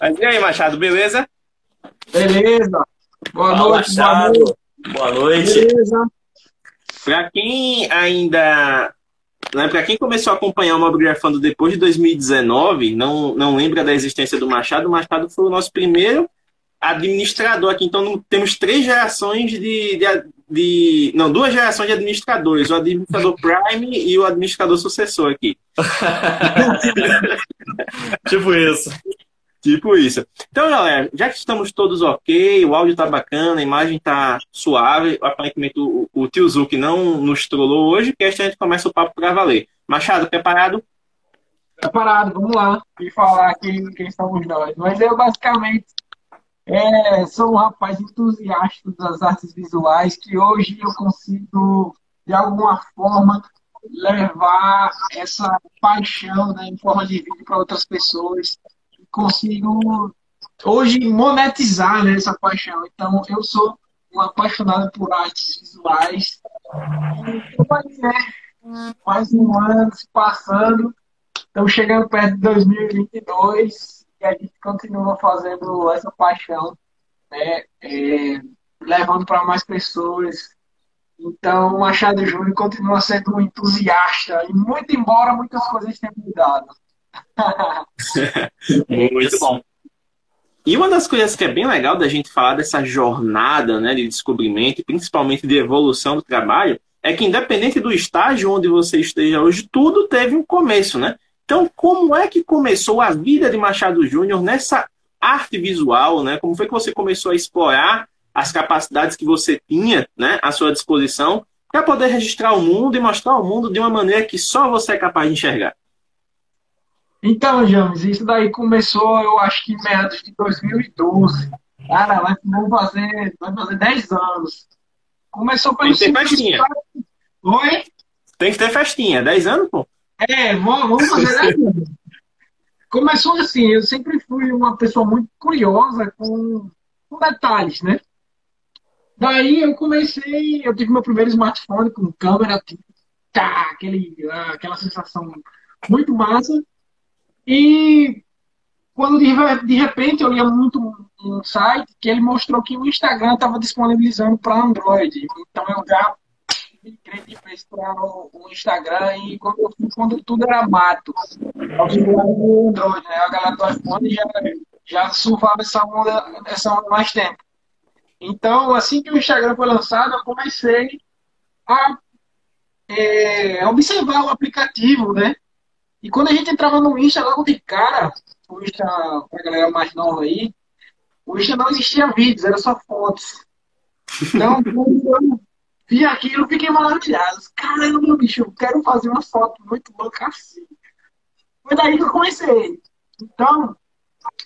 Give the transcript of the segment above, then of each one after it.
Mas e aí, Machado, beleza? Beleza. Boa Fala, noite, boa Machado. noite. Boa noite. Beleza. Pra quem ainda. Né, pra quem começou a acompanhar o Mobgrafando depois de 2019, não, não lembra da existência do Machado, o Machado foi o nosso primeiro administrador aqui. Então temos três gerações de, de, de- Não, duas gerações de administradores: o administrador Prime e o administrador sucessor aqui. Tipo isso. Tipo isso. Então, galera, já que estamos todos ok, o áudio tá bacana, a imagem tá suave, aparentemente o, o tio Zuki não nos trollou hoje, que a gente começa o papo pra valer. Machado, preparado? Preparado, vamos lá. E falar quem, quem somos nós. Mas eu, basicamente, é, sou um rapaz entusiasta das artes visuais que hoje eu consigo, de alguma forma, levar essa paixão né, em forma de vídeo para outras pessoas. Consigo, hoje, monetizar né, essa paixão. Então, eu sou um apaixonado por artes visuais. Ser mais um ano se passando. Estamos chegando perto de 2022 e a gente continua fazendo essa paixão, né? É, levando para mais pessoas. Então, o Machado Júnior continua sendo um entusiasta, e muito embora muitas coisas tenham mudado. Muito bom. E uma das coisas que é bem legal da gente falar dessa jornada né, de descobrimento e principalmente de evolução do trabalho é que, independente do estágio onde você esteja hoje, tudo teve um começo, né? Então, como é que começou a vida de Machado Júnior nessa arte visual, né? Como foi que você começou a explorar as capacidades que você tinha né, à sua disposição para poder registrar o mundo e mostrar o mundo de uma maneira que só você é capaz de enxergar? Então, James, isso daí começou, eu acho que em meados de 2012. Cara, vai, fazer, vai fazer 10 anos. Começou pelo Tem simples festinha. fato- Oi? Tem que ter festinha, 10 anos, pô? É, vamos, vamos fazer 10 anos. Começou assim, eu sempre fui uma pessoa muito curiosa com, com detalhes, né? Daí eu comecei, eu tive meu primeiro smartphone com câmera, tipo, tá, aquele, ah, aquela sensação muito massa. E quando de, re- de repente eu lia muito um site que ele mostrou que o Instagram estava disponibilizando para Android. Então eu já migrei de vez para o, Instagram e quando, quando tudo era mato. Eu Android, né? A galera do iPhone já, já surfava essa onda, essa onda mais tempo. Então, assim que o Instagram foi lançado, eu comecei a é, observar o aplicativo, né? E quando a gente entrava no Insta, logo de cara, o Insta, pra galera mais nova aí, o Insta não existia vídeos, era só fotos. Então, eu vi aquilo, fiquei maravilhado. Caramba, meu bicho, eu quero fazer uma foto muito louca assim. Foi daí que eu comecei. Então,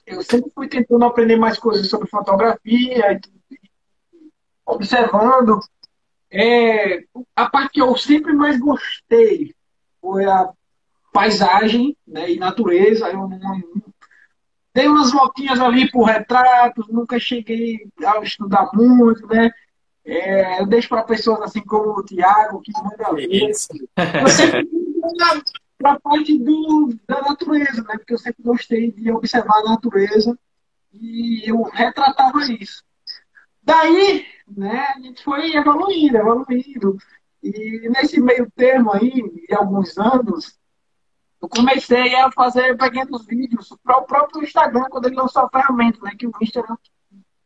eu sempre fui tentando aprender mais coisas sobre fotografia e tudo, observando. É, a parte que eu sempre mais gostei foi a paisagem né, e natureza. Eu não, dei umas voltinhas ali por retratos, nunca cheguei a estudar muito, né? É, eu deixo para pessoas assim como o Tiago, que manda ver. Isso. Eu sempre para a parte do, da natureza, né? Porque eu sempre gostei de observar a natureza e eu retratava isso. Daí, né, a gente foi evoluindo, evoluindo. E nesse meio termo aí, de alguns anos, eu comecei a fazer pequenos vídeos para o próprio Instagram, quando ele lançou a ferramenta, né? Que o Instagram,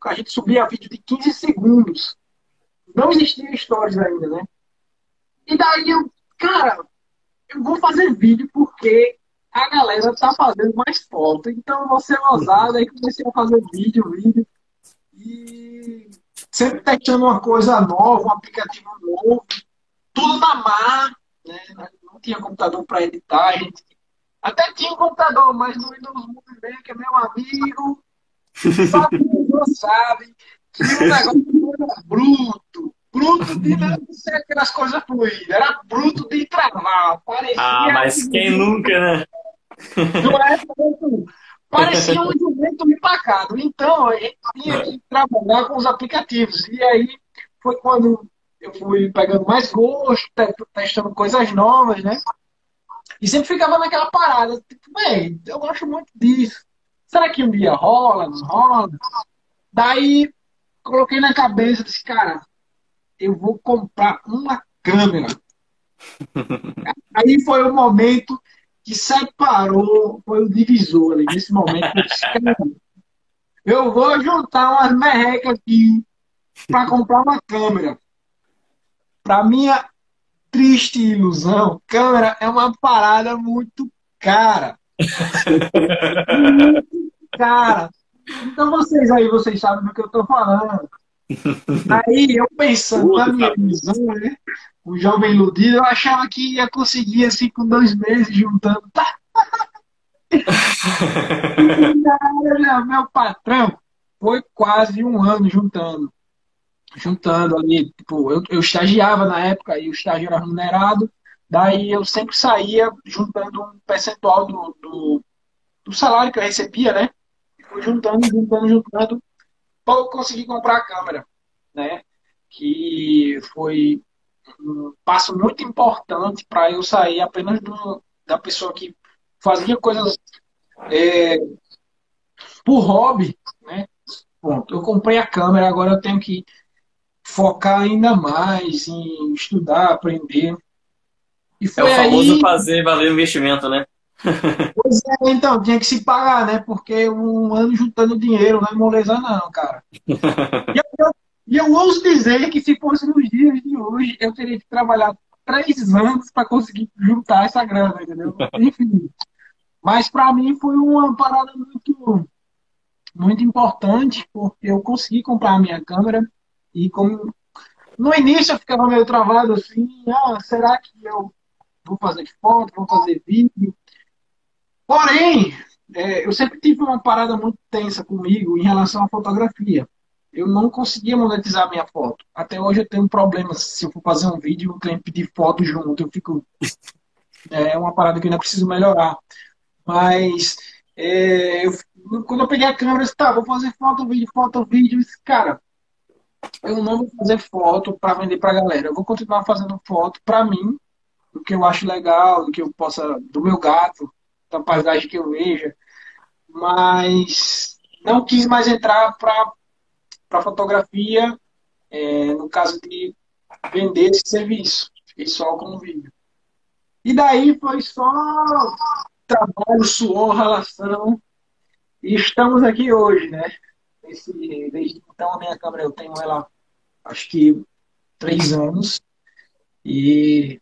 a gente subia vídeo de 15 segundos. Não existia stories ainda, né? E daí eu, cara, eu vou fazer vídeo porque a galera tá fazendo mais foto. Então eu vou ser ousado, aí comecei a fazer vídeo, vídeo. E sempre testando uma coisa nova, um aplicativo novo, tudo na mar, né? Não tinha computador para editar, a gente Até tinha um computador, mas no Windows Movie que é meu amigo, só que não sabe que o negócio era bruto. Bruto de não ser aquelas coisas fluídas, era bruto de travar. Parecia ah, mas quem nunca, né? Não é, parecia um jumento empacado. Então, eu tinha que trabalhar com os aplicativos. E aí foi quando eu fui pegando mais gosto, testando coisas novas, né? E sempre ficava naquela parada, tipo, bem, eu gosto muito disso. Será que um dia rola, não rola? Daí coloquei na cabeça desse cara, eu vou comprar uma câmera. Aí foi o momento que separou, foi o divisor ali, nesse momento. Eu vou juntar umas merrecas aqui para comprar uma câmera. Para minha triste ilusão, câmera é uma parada muito cara. muito cara. Então vocês aí, vocês sabem do que eu estou falando. Aí eu pensando na minha ilusão, né? O jovem iludido, eu achava que ia conseguir assim com dois meses juntando. meu patrão foi quase um ano juntando juntando ali, tipo, eu, eu estagiava na época e o estágio era remunerado, daí eu sempre saía juntando um percentual do, do, do salário que eu recebia, né? Fui juntando, juntando, juntando, para conseguir comprar a câmera, né? Que foi um passo muito importante para eu sair apenas do, da pessoa que fazia coisas é, por hobby, né? Ponto. Eu comprei a câmera, agora eu tenho que focar ainda mais em estudar, aprender. E foi é o famoso aí... fazer valer o investimento, né? pois é, então, tinha que se pagar, né? Porque um ano juntando dinheiro não é moleza, não, cara. e eu, eu ouso dizer que se fosse nos dias de hoje, eu teria que trabalhar três anos para conseguir juntar essa grana, entendeu? Enfim. Mas para mim foi uma parada muito, muito importante, porque eu consegui comprar a minha câmera e como no início eu ficava meio travado assim, ah, será que eu vou fazer foto, vou fazer vídeo? Porém, é, eu sempre tive uma parada muito tensa comigo em relação à fotografia. Eu não conseguia monetizar minha foto. Até hoje eu tenho problemas se eu for fazer um vídeo o cliente pedir foto junto. Eu fico. É uma parada que eu ainda preciso melhorar. Mas é, eu, quando eu peguei a câmera, eu disse, tá, vou fazer foto, vídeo, foto, vídeo. Cara, eu não vou fazer foto para vender para galera. Eu vou continuar fazendo foto para mim, do que eu acho legal, do que eu possa, do meu gato, da paisagem que eu veja. Mas não quis mais entrar para fotografia, é, no caso de vender esse serviço. Fiquei só o vídeo. E daí foi só trabalho, suor, relação. E estamos aqui hoje, né? Esse, desde então a minha câmera eu tenho ela acho que três anos e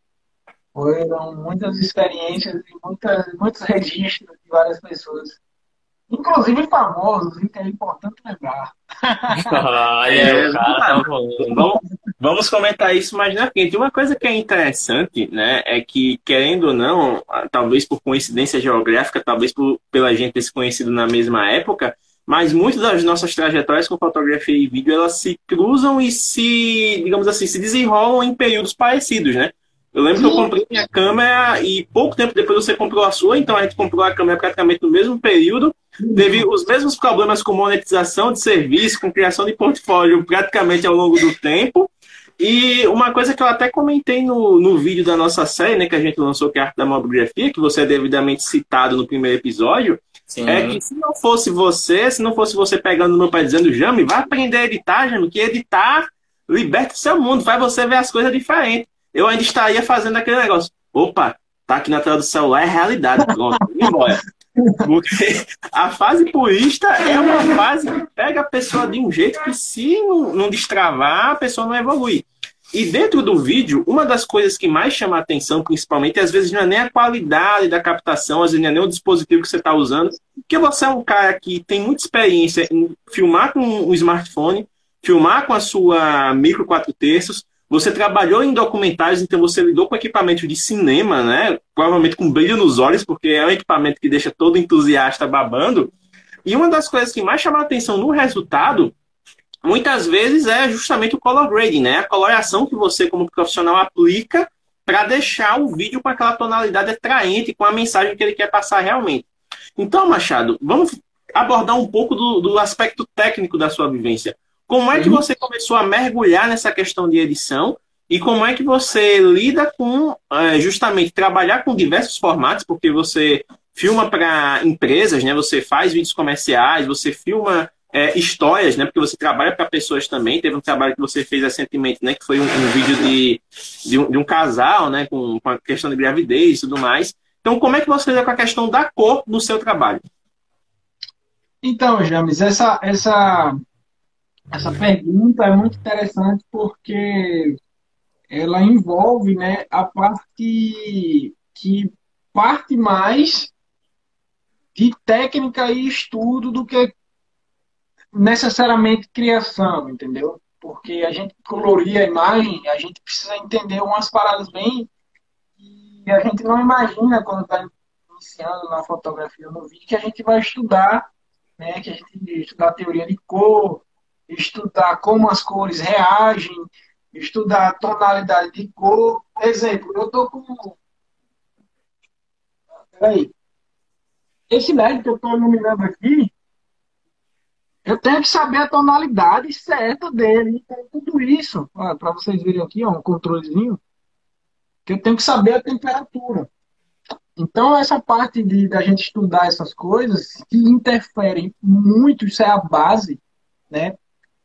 foram muitas experiências e muitas, muitos registros de várias pessoas. Inclusive famosos, que é importante lembrar. ah, é, cara, tá vamos, vamos comentar isso mais na frente. Uma coisa que é interessante, né, é que, querendo ou não, talvez por coincidência geográfica, talvez por, pela gente ter se conhecido na mesma época, mas muitas das nossas trajetórias com fotografia e vídeo elas se cruzam e se, digamos assim, se desenrolam em períodos parecidos, né? Eu lembro Sim. que eu comprei minha câmera e pouco tempo depois você comprou a sua, então a gente comprou a câmera praticamente no mesmo período. Teve os mesmos problemas com monetização de serviço, com criação de portfólio praticamente ao longo do tempo. E uma coisa que eu até comentei no, no vídeo da nossa série, né, que a gente lançou, que é a Arte da Mobigrafia, que você é devidamente citado no primeiro episódio, Sim. É que se não fosse você, se não fosse você pegando meu pai dizendo, Jame, vai aprender a editar, Jame, que editar liberta o seu mundo, faz você ver as coisas diferentes. Eu ainda estaria fazendo aquele negócio. Opa, tá aqui na tela do celular, é realidade. Pronto, embora. Porque a fase purista é uma fase que pega a pessoa de um jeito que, se não, não destravar, a pessoa não evolui. E dentro do vídeo, uma das coisas que mais chama a atenção, principalmente, às vezes não é nem a qualidade da captação, às vezes não é nem o dispositivo que você está usando, porque você é um cara que tem muita experiência em filmar com o smartphone, filmar com a sua micro 4 terços, Você trabalhou em documentários, então você lidou com equipamento de cinema, né? Provavelmente com brilho nos olhos, porque é um equipamento que deixa todo entusiasta babando. E uma das coisas que mais chama a atenção no resultado, muitas vezes, é justamente o color grading, né? A coloração que você, como profissional, aplica para deixar o vídeo com aquela tonalidade atraente, com a mensagem que ele quer passar realmente. Então, Machado, vamos abordar um pouco do, do aspecto técnico da sua vivência. Como é que uhum. você começou a mergulhar nessa questão de edição e como é que você lida com é, justamente trabalhar com diversos formatos, porque você filma para empresas, né? Você faz vídeos comerciais, você filma é, histórias, né? Porque você trabalha para pessoas também. Teve um trabalho que você fez recentemente, né? Que foi um, um vídeo de, de um, de, um, casal, né? Com, com a questão de gravidez e tudo mais. Então, como é que você lida com a questão da cor no seu trabalho? Então, James, essa, essa essa pergunta é muito interessante porque ela envolve né, a parte que parte mais de técnica e estudo do que necessariamente criação, entendeu? Porque a gente colorir a imagem, a gente precisa entender umas paradas bem e a gente não imagina quando está iniciando na fotografia no vídeo que a gente vai estudar, né? Que a gente estudar teoria de cor, estudar como as cores reagem, estudar a tonalidade de cor. Exemplo, eu estou com. Peraí. Esse LED que eu estou iluminando aqui, eu tenho que saber a tonalidade certa dele. Então, tudo isso, para vocês verem aqui, ó, um controlezinho, que eu tenho que saber a temperatura. Então, essa parte de da gente estudar essas coisas que interferem muito, isso é a base, né?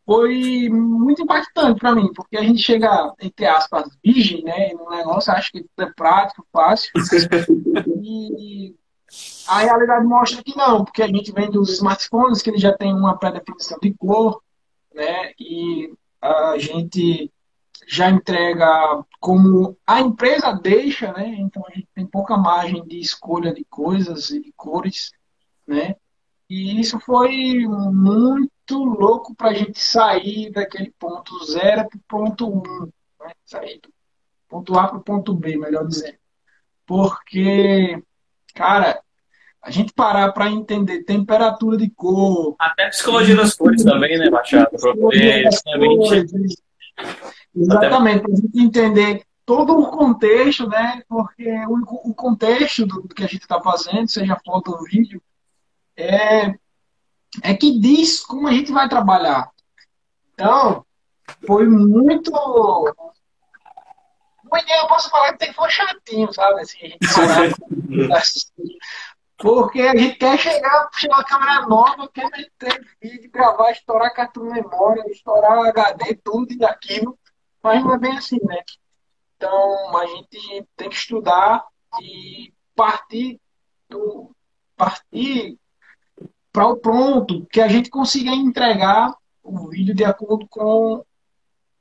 foi muito impactante para mim, porque a gente chega, entre aspas, virgem, né, no negócio, acho que é prático, fácil, e a realidade mostra que não, porque a gente vem dos smartphones, que ele já tem uma pré-definição de cor, né, e a gente já entrega como a empresa deixa, né, então a gente tem pouca margem de escolha de coisas e de cores, né, e isso foi muito louco para a gente sair daquele ponto zero para o ponto um, né? sair do ponto A para o ponto B, melhor dizendo. Porque, cara, a gente parar para entender temperatura de cor. Até psicologia das cores também, né, Machado? Exatamente, para a gente entender todo o contexto, né? Porque o, o contexto do, do, que a gente está fazendo, seja foto ou vídeo, é é que diz como a gente vai trabalhar. Então, foi muito. Uma ideia, eu posso falar que tem foi chatinho, sabe? Assim, a gente Porque a gente quer chegar, chegar uma câmera nova, quer meter vídeo, gravar, estourar cartão memória, estourar HD, tudo e aquilo. Mas não é bem assim, né? Então, a gente tem que estudar e partir do. Partir para o pronto, que a gente consiga entregar o vídeo de acordo com,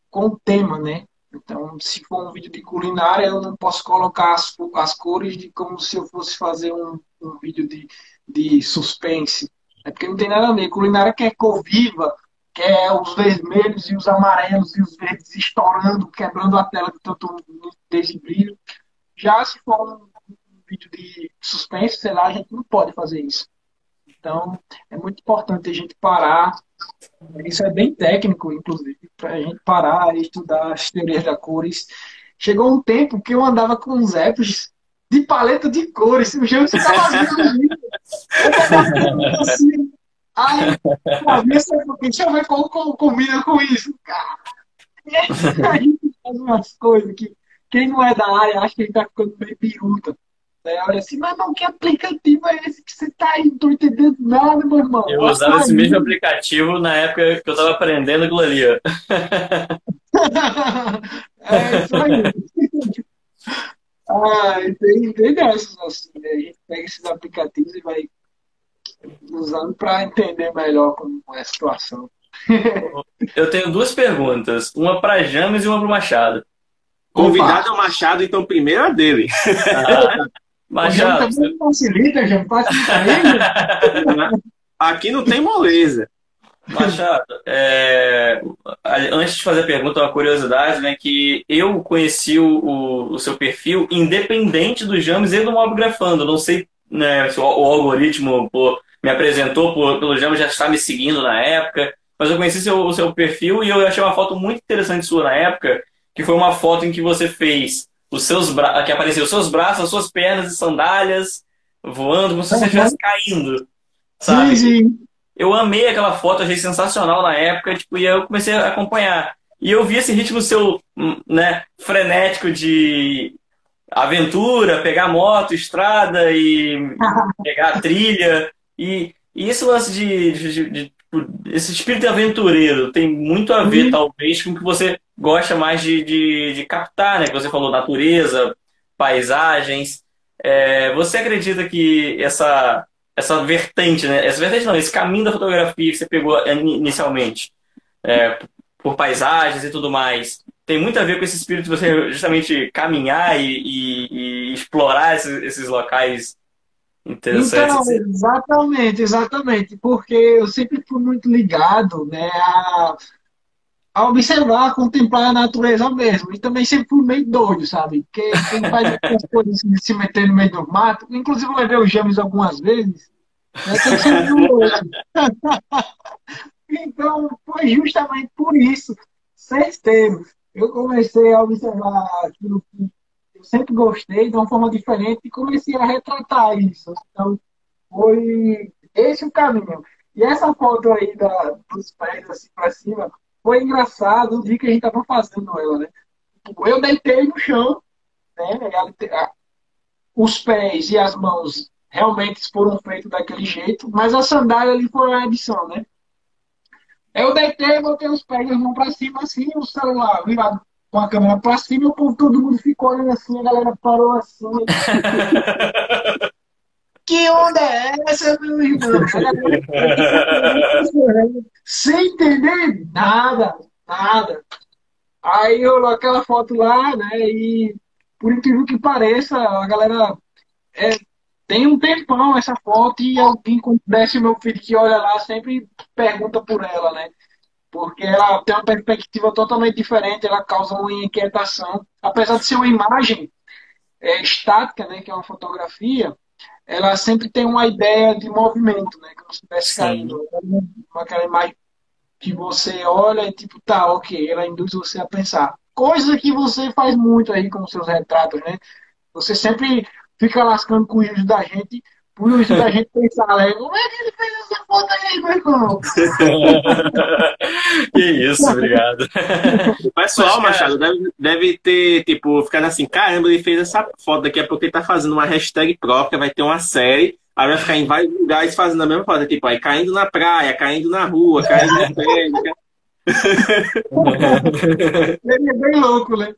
com o tema, né? Então, se for um vídeo de culinária, eu não posso colocar as, as cores de como se eu fosse fazer um, um vídeo de, de suspense. É porque não tem nada a ver. Culinária quer cor viva, quer os vermelhos e os amarelos e os verdes estourando, quebrando a tela de tanto desse brilho. Já se for um vídeo de suspense, sei lá, a gente não pode fazer isso. Então, é muito importante a gente parar. Isso é bem técnico, inclusive, para a gente parar e estudar as teorias das cores. Chegou um tempo que eu andava com uns apps de paleta de cores. O jogo ficava assim. Aí, pô, deixa eu ver como, como combina com isso, cara. E aí, a gente faz umas coisas que quem não é da área acha que a gente tá ficando meio biruta. Daí olha assim, mas não, que aplicativo é esse que você tá aí? Não tô entendendo nada, meu irmão. Eu usava esse mesmo aplicativo na época que eu tava aprendendo aquilo ali. é isso aí. ah, tem, tem dessas assim, né? A gente pega esses aplicativos e vai usando para entender melhor como é a situação. eu tenho duas perguntas, uma para James e uma para Machado. Convidado é o Machado, então primeiro é dele. Ah. Mas já. Também facilita, já facilita ele. Aqui não tem moleza. Machado, é... antes de fazer a pergunta, uma curiosidade, né? Que eu conheci o, o seu perfil independente do James e do Mobgrafando. Não sei né, se o, o algoritmo pô, me apresentou por, pelo James já está me seguindo na época, mas eu conheci seu, o seu perfil e eu achei uma foto muito interessante sua na época, que foi uma foto em que você fez os seus bra... que apareceu os seus braços, as suas pernas e sandálias voando, como se você estivesse caindo. Sabe? Sim, sim. Eu amei aquela foto, achei sensacional na época, tipo, e eu comecei a acompanhar. E eu vi esse ritmo seu, hum, né, frenético de aventura, pegar moto, estrada e pegar trilha. E, e esse lance de, de, de, de, esse espírito aventureiro tem muito a ver, uhum. talvez, com o que você gosta mais de, de, de captar, né? Que você falou natureza, paisagens. É, você acredita que essa, essa vertente, né? Essa vertente não, esse caminho da fotografia que você pegou inicialmente, é, por paisagens e tudo mais, tem muito a ver com esse espírito de você justamente caminhar e, e, e explorar esses, esses locais interessantes. Então, exatamente, exatamente, porque eu sempre fui muito ligado, né, a a observar, a contemplar a natureza mesmo. E também sempre fui meio doido, sabe? Porque quem faz as coisas assim, se meter no meio do mato, inclusive eu levei o James algumas vezes, né, Então, foi justamente por isso, termos, eu comecei a observar aquilo que eu sempre gostei de uma forma diferente e comecei a retratar isso. Então, foi esse o caminho. E essa foto aí da, dos pés assim para cima, foi engraçado o dia que a gente tava fazendo ela, né? Eu deitei no chão, né? Os pés e as mãos realmente foram feitos daquele jeito, mas a sandália ali foi a edição, né? Eu deitei, botei os pés e as mãos pra cima, assim, o celular virado com a câmera pra cima, o povo, todo mundo ficou olhando assim, a galera parou assim. que onda é essa, meu irmão? Sem entender nada, nada. Aí rolou aquela foto lá, né? E por incrível que pareça, a galera é, tem um tempão essa foto e alguém, desce meu filho que olha lá, sempre pergunta por ela, né? Porque ela tem uma perspectiva totalmente diferente, ela causa uma inquietação. Apesar de ser uma imagem é, estática, né? Que é uma fotografia, ela sempre tem uma ideia de movimento, né? Como se estivesse caindo. Aquela imagem que você olha e tipo, tá, ok, ela induz você a pensar. Coisa que você faz muito aí com os seus retratos, né? Você sempre fica lascando com o juízo da gente, por isso da gente pensar, né? Como é que ele fez essa foto aí, meu irmão? que isso, obrigado. O pessoal, Machado, deve, deve ter, tipo, ficado assim, caramba, ele fez essa foto, daqui a pouco ele tá fazendo uma hashtag própria, vai ter uma série, aí vai ficar em vários lugares fazendo a mesma foto, tipo, aí caindo na praia, caindo na rua, caindo na pele. ele é bem louco, né?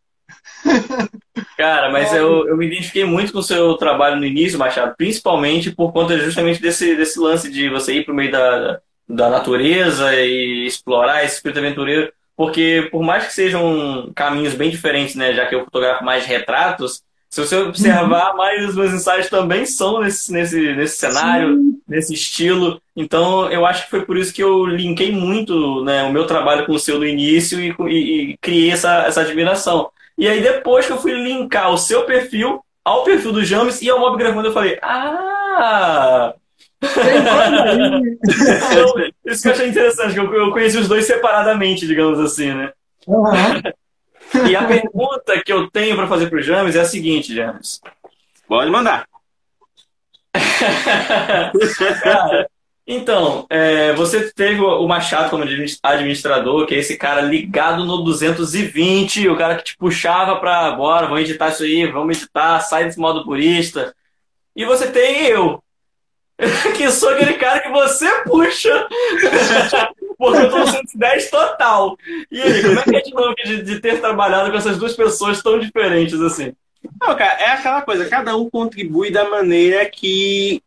Cara, mas eu, eu me identifiquei muito com o seu trabalho no início, Machado, principalmente por conta justamente desse, desse lance de você ir para o meio da, da natureza e explorar esse espírito aventureiro, porque por mais que sejam caminhos bem diferentes, né, já que eu fotografo mais retratos, se você observar, uhum. mais os meus ensaios também são nesse, nesse, nesse cenário, Sim. nesse estilo. Então, eu acho que foi por isso que eu linkei muito né, o meu trabalho com o seu no início e, e, e criei essa, essa admiração. E aí, depois que eu fui linkar o seu perfil ao perfil do James e ao Mob Gravando, eu falei, ah! então, isso que eu achei interessante, que eu conheci os dois separadamente, digamos assim, né? Uhum. E a pergunta que eu tenho para fazer para o James é a seguinte, James. Pode mandar. Cara, então, é, você teve o Machado como administrador, que é esse cara ligado no 220, o cara que te puxava para bora, vamos editar isso aí, vamos editar, sai desse modo purista. E você tem eu, que sou aquele cara que você puxa, porque eu tô no 110 total. E aí, como é que é dinâmica de, de ter trabalhado com essas duas pessoas tão diferentes assim? Não, cara, é aquela coisa, cada um contribui da maneira que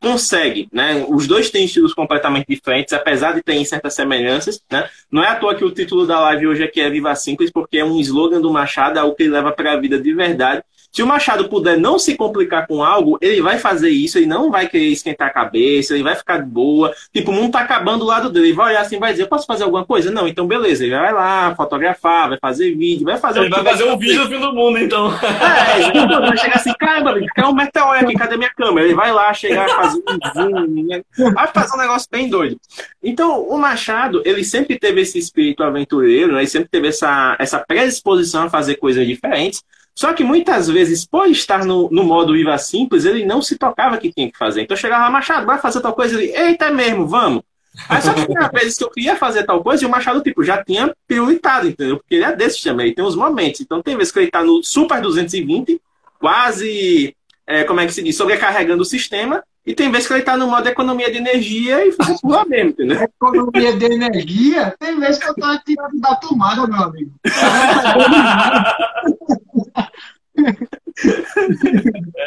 consegue, né? Os dois têm estilos completamente diferentes, apesar de terem certas semelhanças, né? Não é à toa que o título da live hoje aqui é Viva Simples, porque é um slogan do Machado, é o que ele leva para a vida de verdade. Se o Machado puder não se complicar com algo, ele vai fazer isso, ele não vai querer esquentar a cabeça, ele vai ficar de boa. Tipo, o mundo tá acabando do lado dele, ele vai olhar assim, vai dizer, posso fazer alguma coisa? Não, então beleza, ele vai lá, fotografar, vai fazer vídeo, vai fazer Ele vai fazer um vídeo do fim do mundo, então. É, vai chegar assim, caramba, caiu um meteoro aqui, cadê minha câmera? Ele vai lá chegar, fazer um zoom, vai fazer um negócio bem doido. Então, o Machado, ele sempre teve esse espírito aventureiro, né? ele sempre teve essa, essa predisposição a fazer coisas diferentes, só que muitas vezes, por estar no, no modo Viva Simples, ele não se tocava que tinha que fazer. Então chegava lá, Machado, vai fazer tal coisa, ele, eita é mesmo, vamos. Aí só que tinha vezes que eu queria fazer tal coisa e o Machado, tipo, já tinha prioritado, entendeu? Porque ele é desse também, ele tem uns momentos. Então tem vezes que ele tá no Super 220, quase, é, como é que se diz, sobrecarregando o sistema, e tem vezes que ele tá no modo economia de energia e fica por lá mesmo, entendeu? Economia de energia? Tem vezes que eu tô tirando da tomada, meu amigo.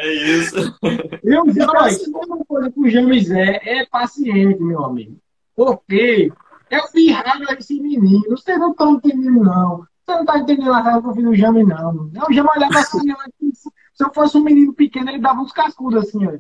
É isso. Eu, se tem uma coisa que o James é, é paciente, meu amigo. Porque eu vi raiva esse menino. Vocês não estão entendendo, não. Você não está entendendo a raiva que eu vi do James, não. O James olhava assim, eu, se eu fosse um menino pequeno, ele dava uns cascudos assim, ó.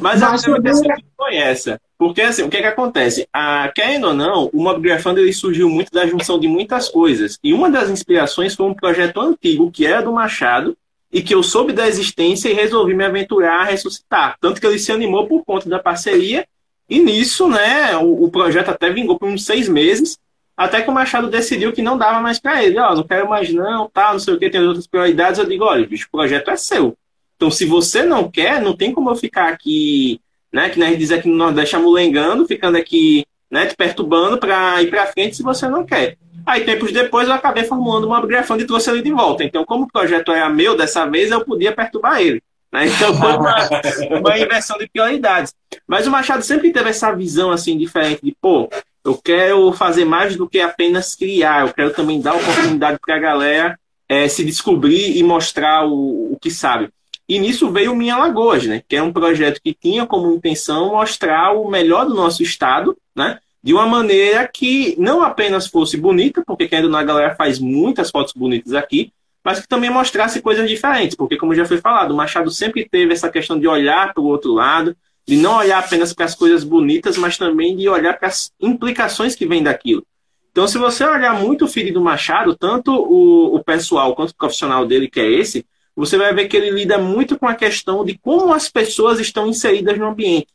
Mas, Mas a pergunta foi essa. Porque, assim, o que é que acontece? Ah, querendo ou não, o Mob Grafando ele surgiu muito da junção de muitas coisas. E uma das inspirações foi um projeto antigo, que era do Machado, e que eu soube da existência e resolvi me aventurar a ressuscitar. Tanto que ele se animou por conta da parceria, e nisso, né, o, o projeto até vingou por uns seis meses, até que o Machado decidiu que não dava mais para ele. Ó, oh, não quero mais não, tá, não sei o que, tem outras prioridades. Eu digo, olha, bicho, o projeto é seu. Então, se você não quer, não tem como eu ficar aqui né? Que a gente diz aqui no Nordeste amulengando, ficando aqui, né, te perturbando para ir para frente se você não quer. Aí, tempos depois, eu acabei formulando uma grafando e trouxe ele de volta. Então, como o projeto era meu dessa vez, eu podia perturbar ele. Né? Então, foi uma, uma inversão de prioridades. Mas o Machado sempre teve essa visão assim diferente de, pô, eu quero fazer mais do que apenas criar, eu quero também dar oportunidade para a galera é, se descobrir e mostrar o, o que sabe. E nisso veio o Minha Lagoas, né? Que é um projeto que tinha como intenção mostrar o melhor do nosso estado, né? De uma maneira que não apenas fosse bonita, porque querendo na galera faz muitas fotos bonitas aqui, mas que também mostrasse coisas diferentes, porque como já foi falado, o Machado sempre teve essa questão de olhar para o outro lado, de não olhar apenas para as coisas bonitas, mas também de olhar para as implicações que vêm daquilo. Então, se você olhar muito o filho do Machado, tanto o, o pessoal quanto o profissional dele, que é esse, você vai ver que ele lida muito com a questão de como as pessoas estão inseridas no ambiente.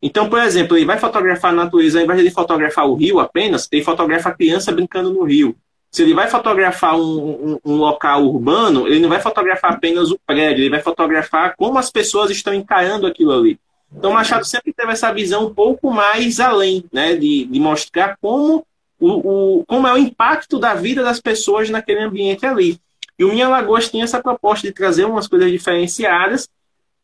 Então, por exemplo, ele vai fotografar a natureza, ao invés de fotografar o rio apenas, ele fotografa a criança brincando no rio. Se ele vai fotografar um, um, um, local urbano, ele não vai fotografar apenas o prédio, ele vai fotografar como as pessoas estão encarando aquilo ali. Então, Machado sempre teve essa visão um pouco mais além, né, de, de mostrar como, o, o, como é o impacto da vida das pessoas naquele ambiente ali. E o Minha Lagoas tinha essa proposta de trazer umas coisas diferenciadas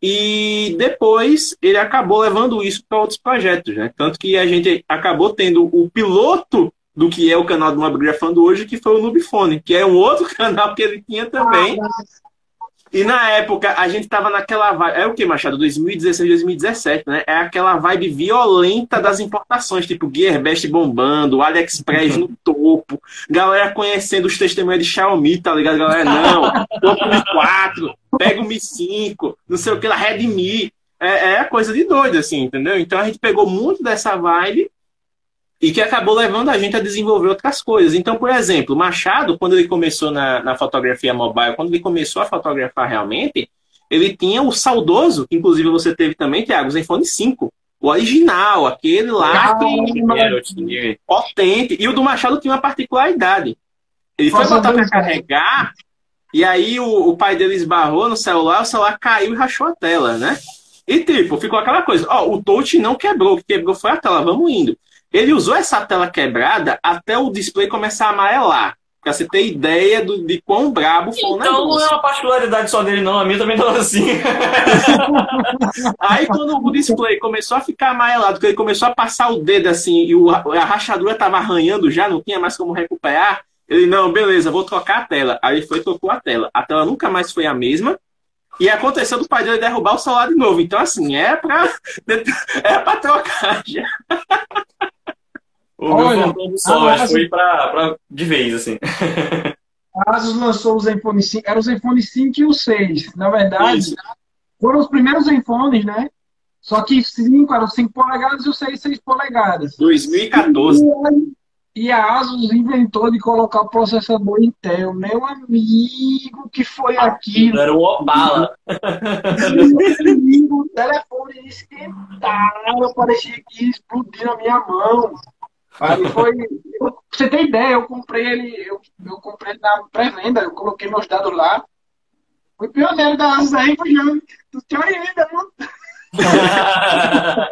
e depois ele acabou levando isso para outros projetos, né? Tanto que a gente acabou tendo o piloto do que é o canal do Mobgrafando hoje, que foi o Nubifone, que é um outro canal que ele tinha também, ah, e na época, a gente tava naquela vibe. É o que, Machado? 2016, 2017, né? É aquela vibe violenta das importações, tipo Gearbest bombando, AliExpress no topo, galera conhecendo os testemunhos de Xiaomi, tá ligado? Galera, não, topo Mi 4, pega o Mi 5, não sei o que lá, Redmi. É, é coisa de doido, assim, entendeu? Então a gente pegou muito dessa vibe e que acabou levando a gente a desenvolver outras coisas. Então, por exemplo, Machado, quando ele começou na, na fotografia mobile, quando ele começou a fotografar realmente, ele tinha o saudoso, que inclusive você teve também, Thiago, o Zenfone 5. O original, aquele lá que potente. E o do Machado tinha uma particularidade. Ele foi botar para carregar, e aí o, o, pai dele esbarrou no celular, o celular caiu e rachou a tela, né? E tipo, ficou aquela coisa, ó, o touch não quebrou, o que quebrou foi a tela, vamos indo. Ele usou essa tela quebrada até o display começar a amarelar. Pra você ter ideia do, de quão brabo foi então, o negócio. Então não é uma particularidade só dele, não. A minha também tava assim. Aí quando o display começou a ficar amarelado, que ele começou a passar o dedo assim e o, a rachadura tava arranhando já, não tinha mais como recuperar, Ele, não, beleza, vou trocar a tela. Aí ele foi trocou a tela. A tela nunca mais foi a mesma. E aconteceu do pai dele derrubar o celular de novo. Então, assim, é pra, é pra trocar já. O Olha, meu do sol, acho que foi pra, pra, de vez, assim. A Asus lançou os Zenfone 5, eram os Zenfone 5 e o 6. Na verdade, Isso. foram os primeiros Zenfones, né? Só que 5 eram 5 polegadas e o 6, 6 polegadas. 2014. E a Asus inventou de colocar o processador Intel. Meu amigo, que foi aquilo? Era um Opala. o telefone esquentava, parecia que ia explodir na minha mão. Aí foi. pra você ter ideia, eu comprei ele, eu, eu comprei na pré-venda, eu coloquei meus dados lá. Fui pioneiro da Asus aí, foi já. Tu tem ainda, não?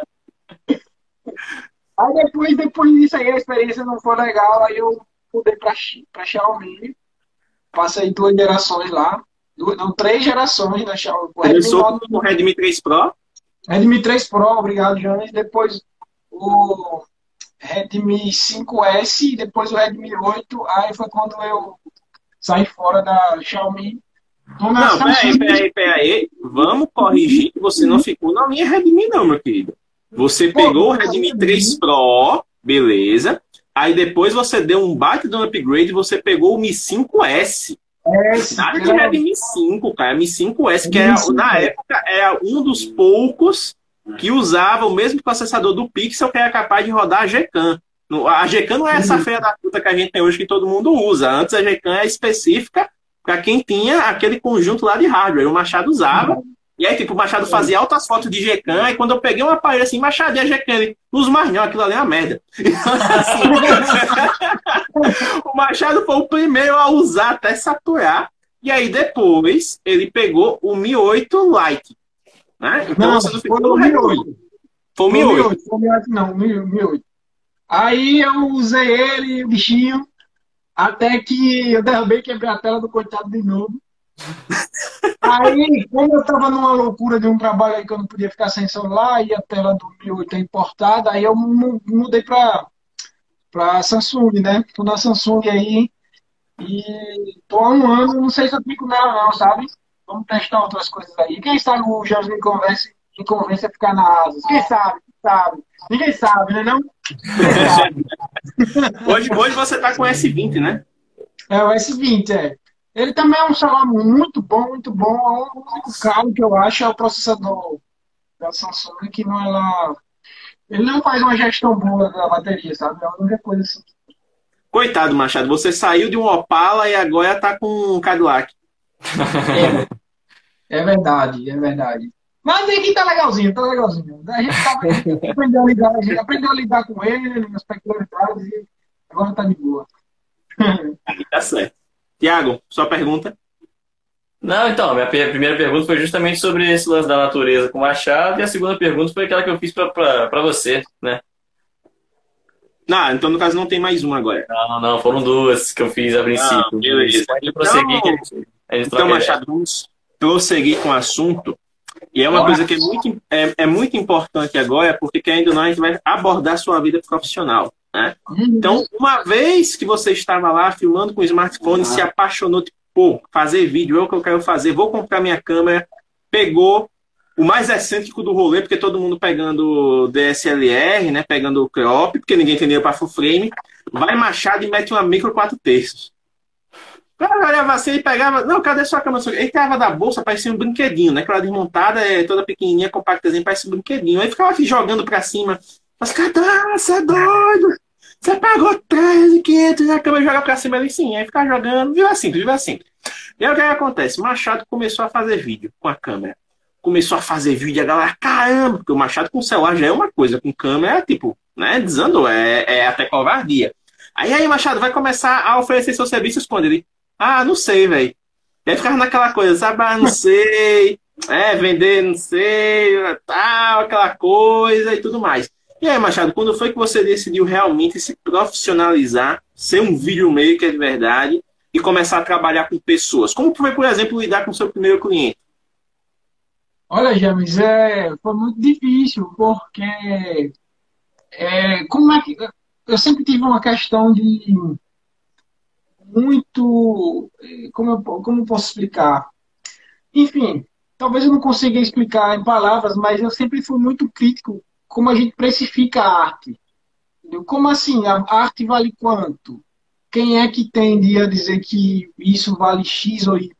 aí depois, depois disso aí, a experiência não foi legal, aí eu mudei pra, pra Xiaomi. Passei duas gerações lá. Duas, não, três gerações da Xiaomi. Começou com o Redmi 3 Pro? Redmi 3 Pro, obrigado, Jones. Depois o Redmi 5S e depois o Redmi 8. Aí foi quando eu saí fora da Xiaomi. Não, peraí, peraí, peraí. Vamos corrigir que você não ficou na minha Redmi, não, meu querido. Você pegou o Redmi 3 Pro, beleza. Aí depois você deu um baita de um upgrade e você pegou o Mi 5S. É, Nada de Redmi 5, cara. Mi 5S, que era, na época era um dos poucos que usava o mesmo processador do Pixel que era capaz de rodar a Gcam. A Gcam não é essa uhum. feia da puta que a gente tem hoje que todo mundo usa. Antes a Gcam é específica para quem tinha aquele conjunto lá de hardware. O Machado usava. E aí, tipo, o Machado fazia altas fotos de Gcam, e quando eu peguei um aparelho assim, Machado e a Gcam, ele, os mais não, aquilo ali é uma merda. O Machado foi o primeiro a usar até saturar, e aí depois ele pegou o Mi 8 Lite, né? Então não, você não ficou no Mi 8. Foi o Mi 8. Foi o Mi 8, não, o Mi 8. Aí eu usei ele, o bichinho, até que eu derrubei e quebrei a tela do coitado de novo. Aí, como eu tava numa loucura de um trabalho aí que eu não podia ficar sem celular e a tela do Mi 8 é importada, aí eu mudei pra, pra Samsung, né? Tô na Samsung aí e tô há um ano, não sei se eu fico nela não, sabe? Vamos testar outras coisas aí. Quem sabe o Jorge me convence, me convence a ficar na Asas? Quem sabe? Sabe? Ninguém sabe, né não? hoje, hoje você tá com o S20, né? É, o S20, é. Ele também é um celular muito bom, muito bom. O único caro que eu acho é o processador da Samsung, que não é lá. Ele não faz uma gestão boa da bateria, sabe? É a única coisa assim. Coitado, Machado, você saiu de um Opala e agora tá com um Cadillac. É, é verdade, é verdade. Mas aqui tá legalzinho, tá legalzinho. A gente tá, aprendeu, a lidar, a gente aprendeu a lidar com ele, as peculiaridades, e agora tá de boa. Aí tá certo. Tiago, sua pergunta? Não, então, minha primeira pergunta foi justamente sobre esse lance da natureza com o Machado, e a segunda pergunta foi aquela que eu fiz para você, né? Não, então no caso não tem mais uma agora. Não, não, foram duas que eu fiz a princípio. Não, beleza. Pode prosseguir. Então, que então Machado, vamos prosseguir com o assunto. E é uma coisa que é muito, é, é muito importante agora, porque ainda não a gente vai abordar a sua vida profissional. Né? Então, uma vez que você estava lá filmando com o smartphone, se apaixonou, tipo, pô, fazer vídeo é o que eu quero fazer, vou comprar minha câmera, pegou o mais excêntrico do rolê, porque todo mundo pegando DSLR, né, pegando o crop, porque ninguém entendeu para full frame, vai Machado e mete uma micro 4 terços. Cara olhava assim e pegava. Não, cadê sua câmera? Ele tirava da bolsa, parecia um brinquedinho, né? Aquela desmontada, é toda pequenininha, compactazinha, parece um brinquedinho. Aí ficava aqui jogando pra cima. Mas, cara, você é doido! Você pagou 13,500 e a câmera joga pra cima ali sim. Aí ficar jogando, viu assim, viu assim. E aí o que, acontece? Machado começou a fazer vídeo com a câmera. Começou a fazer vídeo e a galera, caramba, porque o Machado com celular já é uma coisa, com câmera, tipo, né, desandou, é, é até covardia. Aí aí, Machado, vai começar a oferecer seus serviços quando ele. Ah, não sei, velho. Aí ficava naquela coisa, sabe? Ah, não sei. É, vender, não sei, tal, aquela coisa e tudo mais. E aí, Machado, quando foi que você decidiu realmente se profissionalizar, ser um videomaker de verdade e começar a trabalhar com pessoas? Como foi, por exemplo, lidar com o seu primeiro cliente? Olha, James, é, foi muito difícil, porque é, como é que eu sempre tive uma questão de muito. Como eu, como eu posso explicar? Enfim, talvez eu não consiga explicar em palavras, mas eu sempre fui muito crítico como a gente precifica a arte. Como assim? A arte vale quanto? Quem é que tende a dizer que isso vale X ou Y?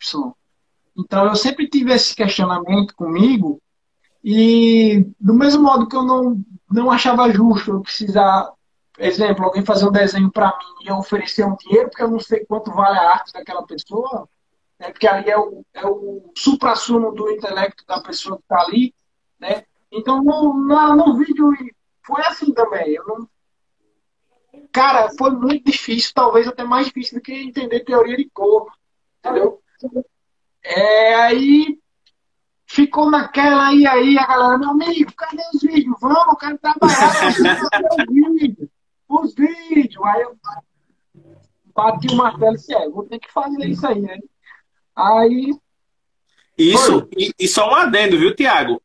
Então eu sempre tive esse questionamento comigo e do mesmo modo que eu não, não achava justo eu precisar, exemplo, alguém fazer um desenho para mim e eu oferecer um dinheiro porque eu não sei quanto vale a arte daquela pessoa, né? porque ali é o, é o supra-sumo do intelecto da pessoa que está ali, né? Então no, no, no vídeo foi assim também, eu não Cara, foi muito difícil, talvez até mais difícil do que entender teoria de cor, entendeu? É, aí ficou naquela aí, aí a galera, meu amigo, cadê os vídeos? Vamos, eu quero trabalhar os vídeos. Os vídeos. Aí eu bati o martelo e disse, é, vou ter que fazer isso aí, né? Aí. Isso, e, e só um adendo, viu, Tiago?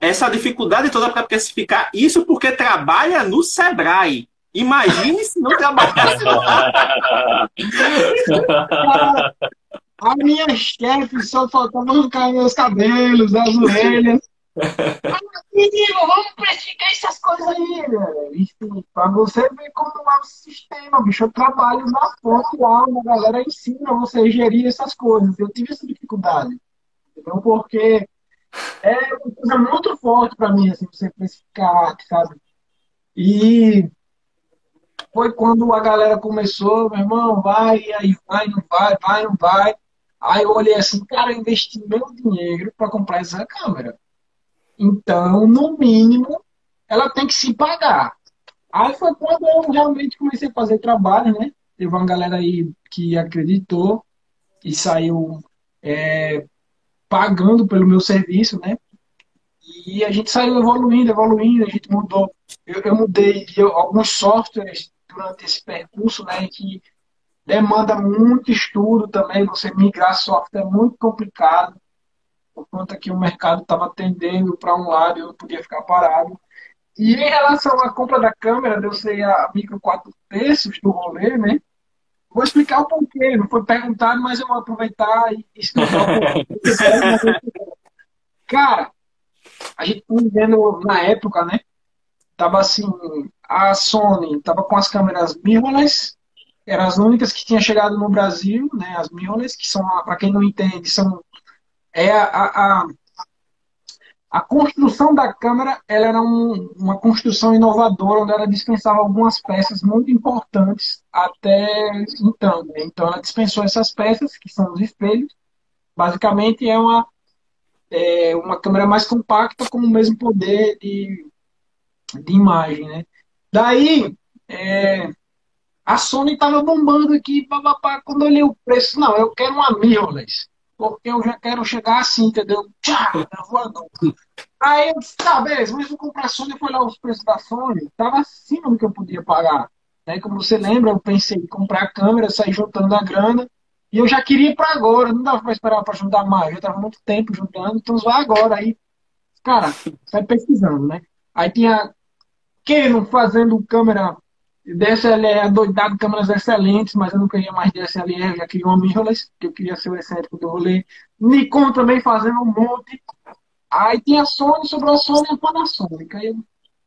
Essa dificuldade toda para especificar, isso porque trabalha no Sebrae. Imagine se não trabalhasse lá. A minha chefe só faltava arrancar meus cabelos, as orelhas. Menino, vamos praticar essas coisas aí, velho. Pra você ver como é o sistema, bicho. Eu trabalho na fonte lá, a galera ensina você gerir essas coisas. Eu tive essa dificuldade. Entendeu? Porque é uma coisa muito forte pra mim, assim, você precificar arte, sabe? E foi quando a galera começou, meu irmão, vai, aí vai, não vai, vai, não vai. Aí eu olhei assim, cara, eu investi meu dinheiro para comprar essa câmera. Então, no mínimo, ela tem que se pagar. Aí foi quando eu realmente comecei a fazer trabalho, né? Teve uma galera aí que acreditou e saiu é, pagando pelo meu serviço, né? E a gente saiu evoluindo, evoluindo, a gente mudou. Eu, eu mudei de alguns softwares durante esse percurso, né? Que demanda muito estudo também. Você migrar software é muito complicado, por conta que o mercado estava tendendo para um lado e eu não podia ficar parado. E em relação à compra da câmera, eu sei a micro 4 terços do rolê, né? Vou explicar o porquê. Não foi perguntado, mas eu vou aproveitar e explicar o porquê. Cara, a gente tá vivendo na época, né? Tava assim, a Sony tava com as câmeras mirrorless, eram as únicas que tinham chegado no Brasil, né, as mirrorless, que são, para quem não entende, são é a, a, a construção da câmera ela era um, uma construção inovadora, onde ela dispensava algumas peças muito importantes até então. Né? Então, ela dispensou essas peças, que são os espelhos. Basicamente, é uma, é uma câmera mais compacta com o mesmo poder de, de imagem. Né? Daí, é, a Sony estava bombando aqui, papapá. Quando eu olhei o preço, não, eu quero uma mirrorless. Porque eu já quero chegar assim, entendeu? Tchá, voando. Aí eu disse, tá, beleza, mas vou comprar a Sony, foi lá os preços da Sony, tava acima do que eu podia pagar. Né? Como você lembra, eu pensei em comprar a câmera, sair juntando a grana, e eu já queria ir para agora, não dava para esperar para juntar mais, eu estava muito tempo juntando, então vai agora. Aí, cara, sai pesquisando, né? Aí tinha Canon fazendo câmera DSLR doidado, câmeras excelentes, mas eu não queria mais DSLR, já queria uma mirrorless, que eu queria ser o excêntrico do rolê. Nikon também fazendo um monte. Aí tinha a Sony, sobrou a Sony e a Panasonic. Aí eu,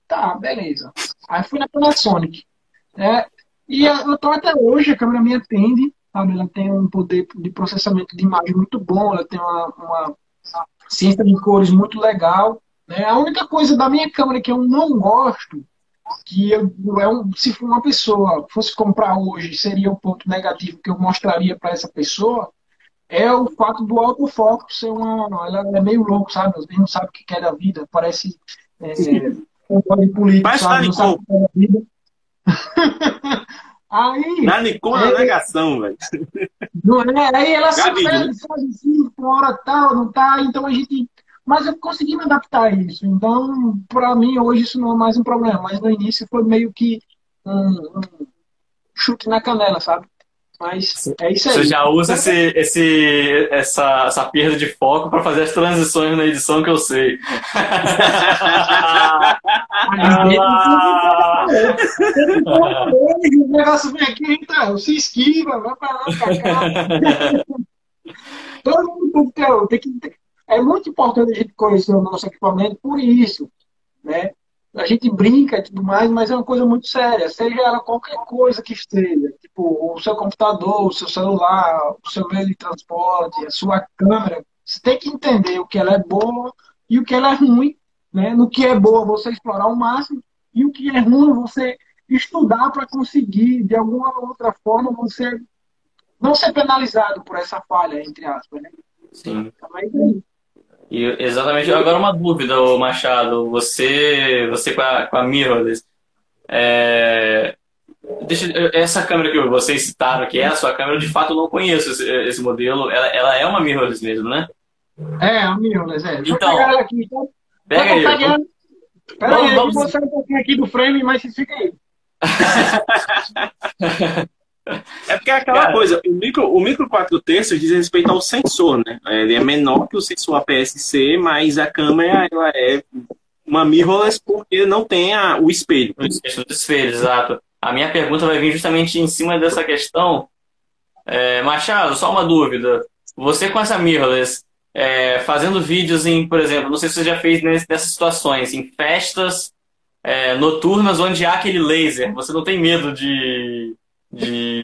tá, beleza. Aí fui na Panasonic. Né? E eu tô até hoje, a câmera me atende, sabe? Ela tem um poder de processamento de imagem muito bom, ela tem uma, uma ciência de cores muito legal. Né? A única coisa da minha câmera que eu não gosto que eu, é um, se uma pessoa fosse comprar hoje, seria o ponto negativo que eu mostraria para essa pessoa, é o fato do autofoco ser uma. Ela é meio louco, sabe? Às vezes não sabe o que quer da vida, parece é, um político, Mas sabe? Não sabe o que quer da vida. Aí. Na Nikon é, negação, velho. Não é? Aí ela se faz assim, hora tal, não tá, então a gente mas eu consegui me adaptar a isso. Então, para mim, hoje isso não é mais um problema. Mas no início foi meio que um, um chute na canela, sabe? Mas é isso aí. Você já usa esse, esse, essa, essa perda de foco para fazer as transições na edição que eu sei. ah, o negócio vem aqui, então, se esquiva, vai pra lá, pra cá. Todo mundo tem que ter. É muito importante a gente conhecer o nosso equipamento por isso, né? A gente brinca e tudo mais, mas é uma coisa muito séria. Seja ela qualquer coisa que esteja, tipo o seu computador, o seu celular, o seu meio de transporte, a sua câmera, você tem que entender o que ela é boa e o que ela é ruim, né? No que é boa você explorar o máximo e o que é ruim você estudar para conseguir de alguma outra forma você não ser penalizado por essa falha entre aspas, né? Sim. Então, é e exatamente, agora uma dúvida, Machado. Você, você com a, com a mirrorless, é, deixa, essa câmera que vocês citaram, que é a sua câmera, de fato eu não conheço esse, esse modelo. Ela, ela é uma mirrorless mesmo, né? É, a mirrorless, é. Então, ela aqui, então, pega aí. Pera aí, vamos... eu vou sair um pouquinho aqui do frame, mas fica aí. É porque é aquela Cara, coisa, o micro, o micro 4 terços diz respeito ao sensor, né? Ele é menor que o sensor APS-C, mas a câmera ela é uma mirrorless porque não tem a, o espelho. O espelho, exato. A minha pergunta vai vir justamente em cima dessa questão. É, Machado, só uma dúvida. Você com essa mirrorless, é, fazendo vídeos em, por exemplo, não sei se você já fez nessas situações, em festas é, noturnas onde há aquele laser, você não tem medo de de.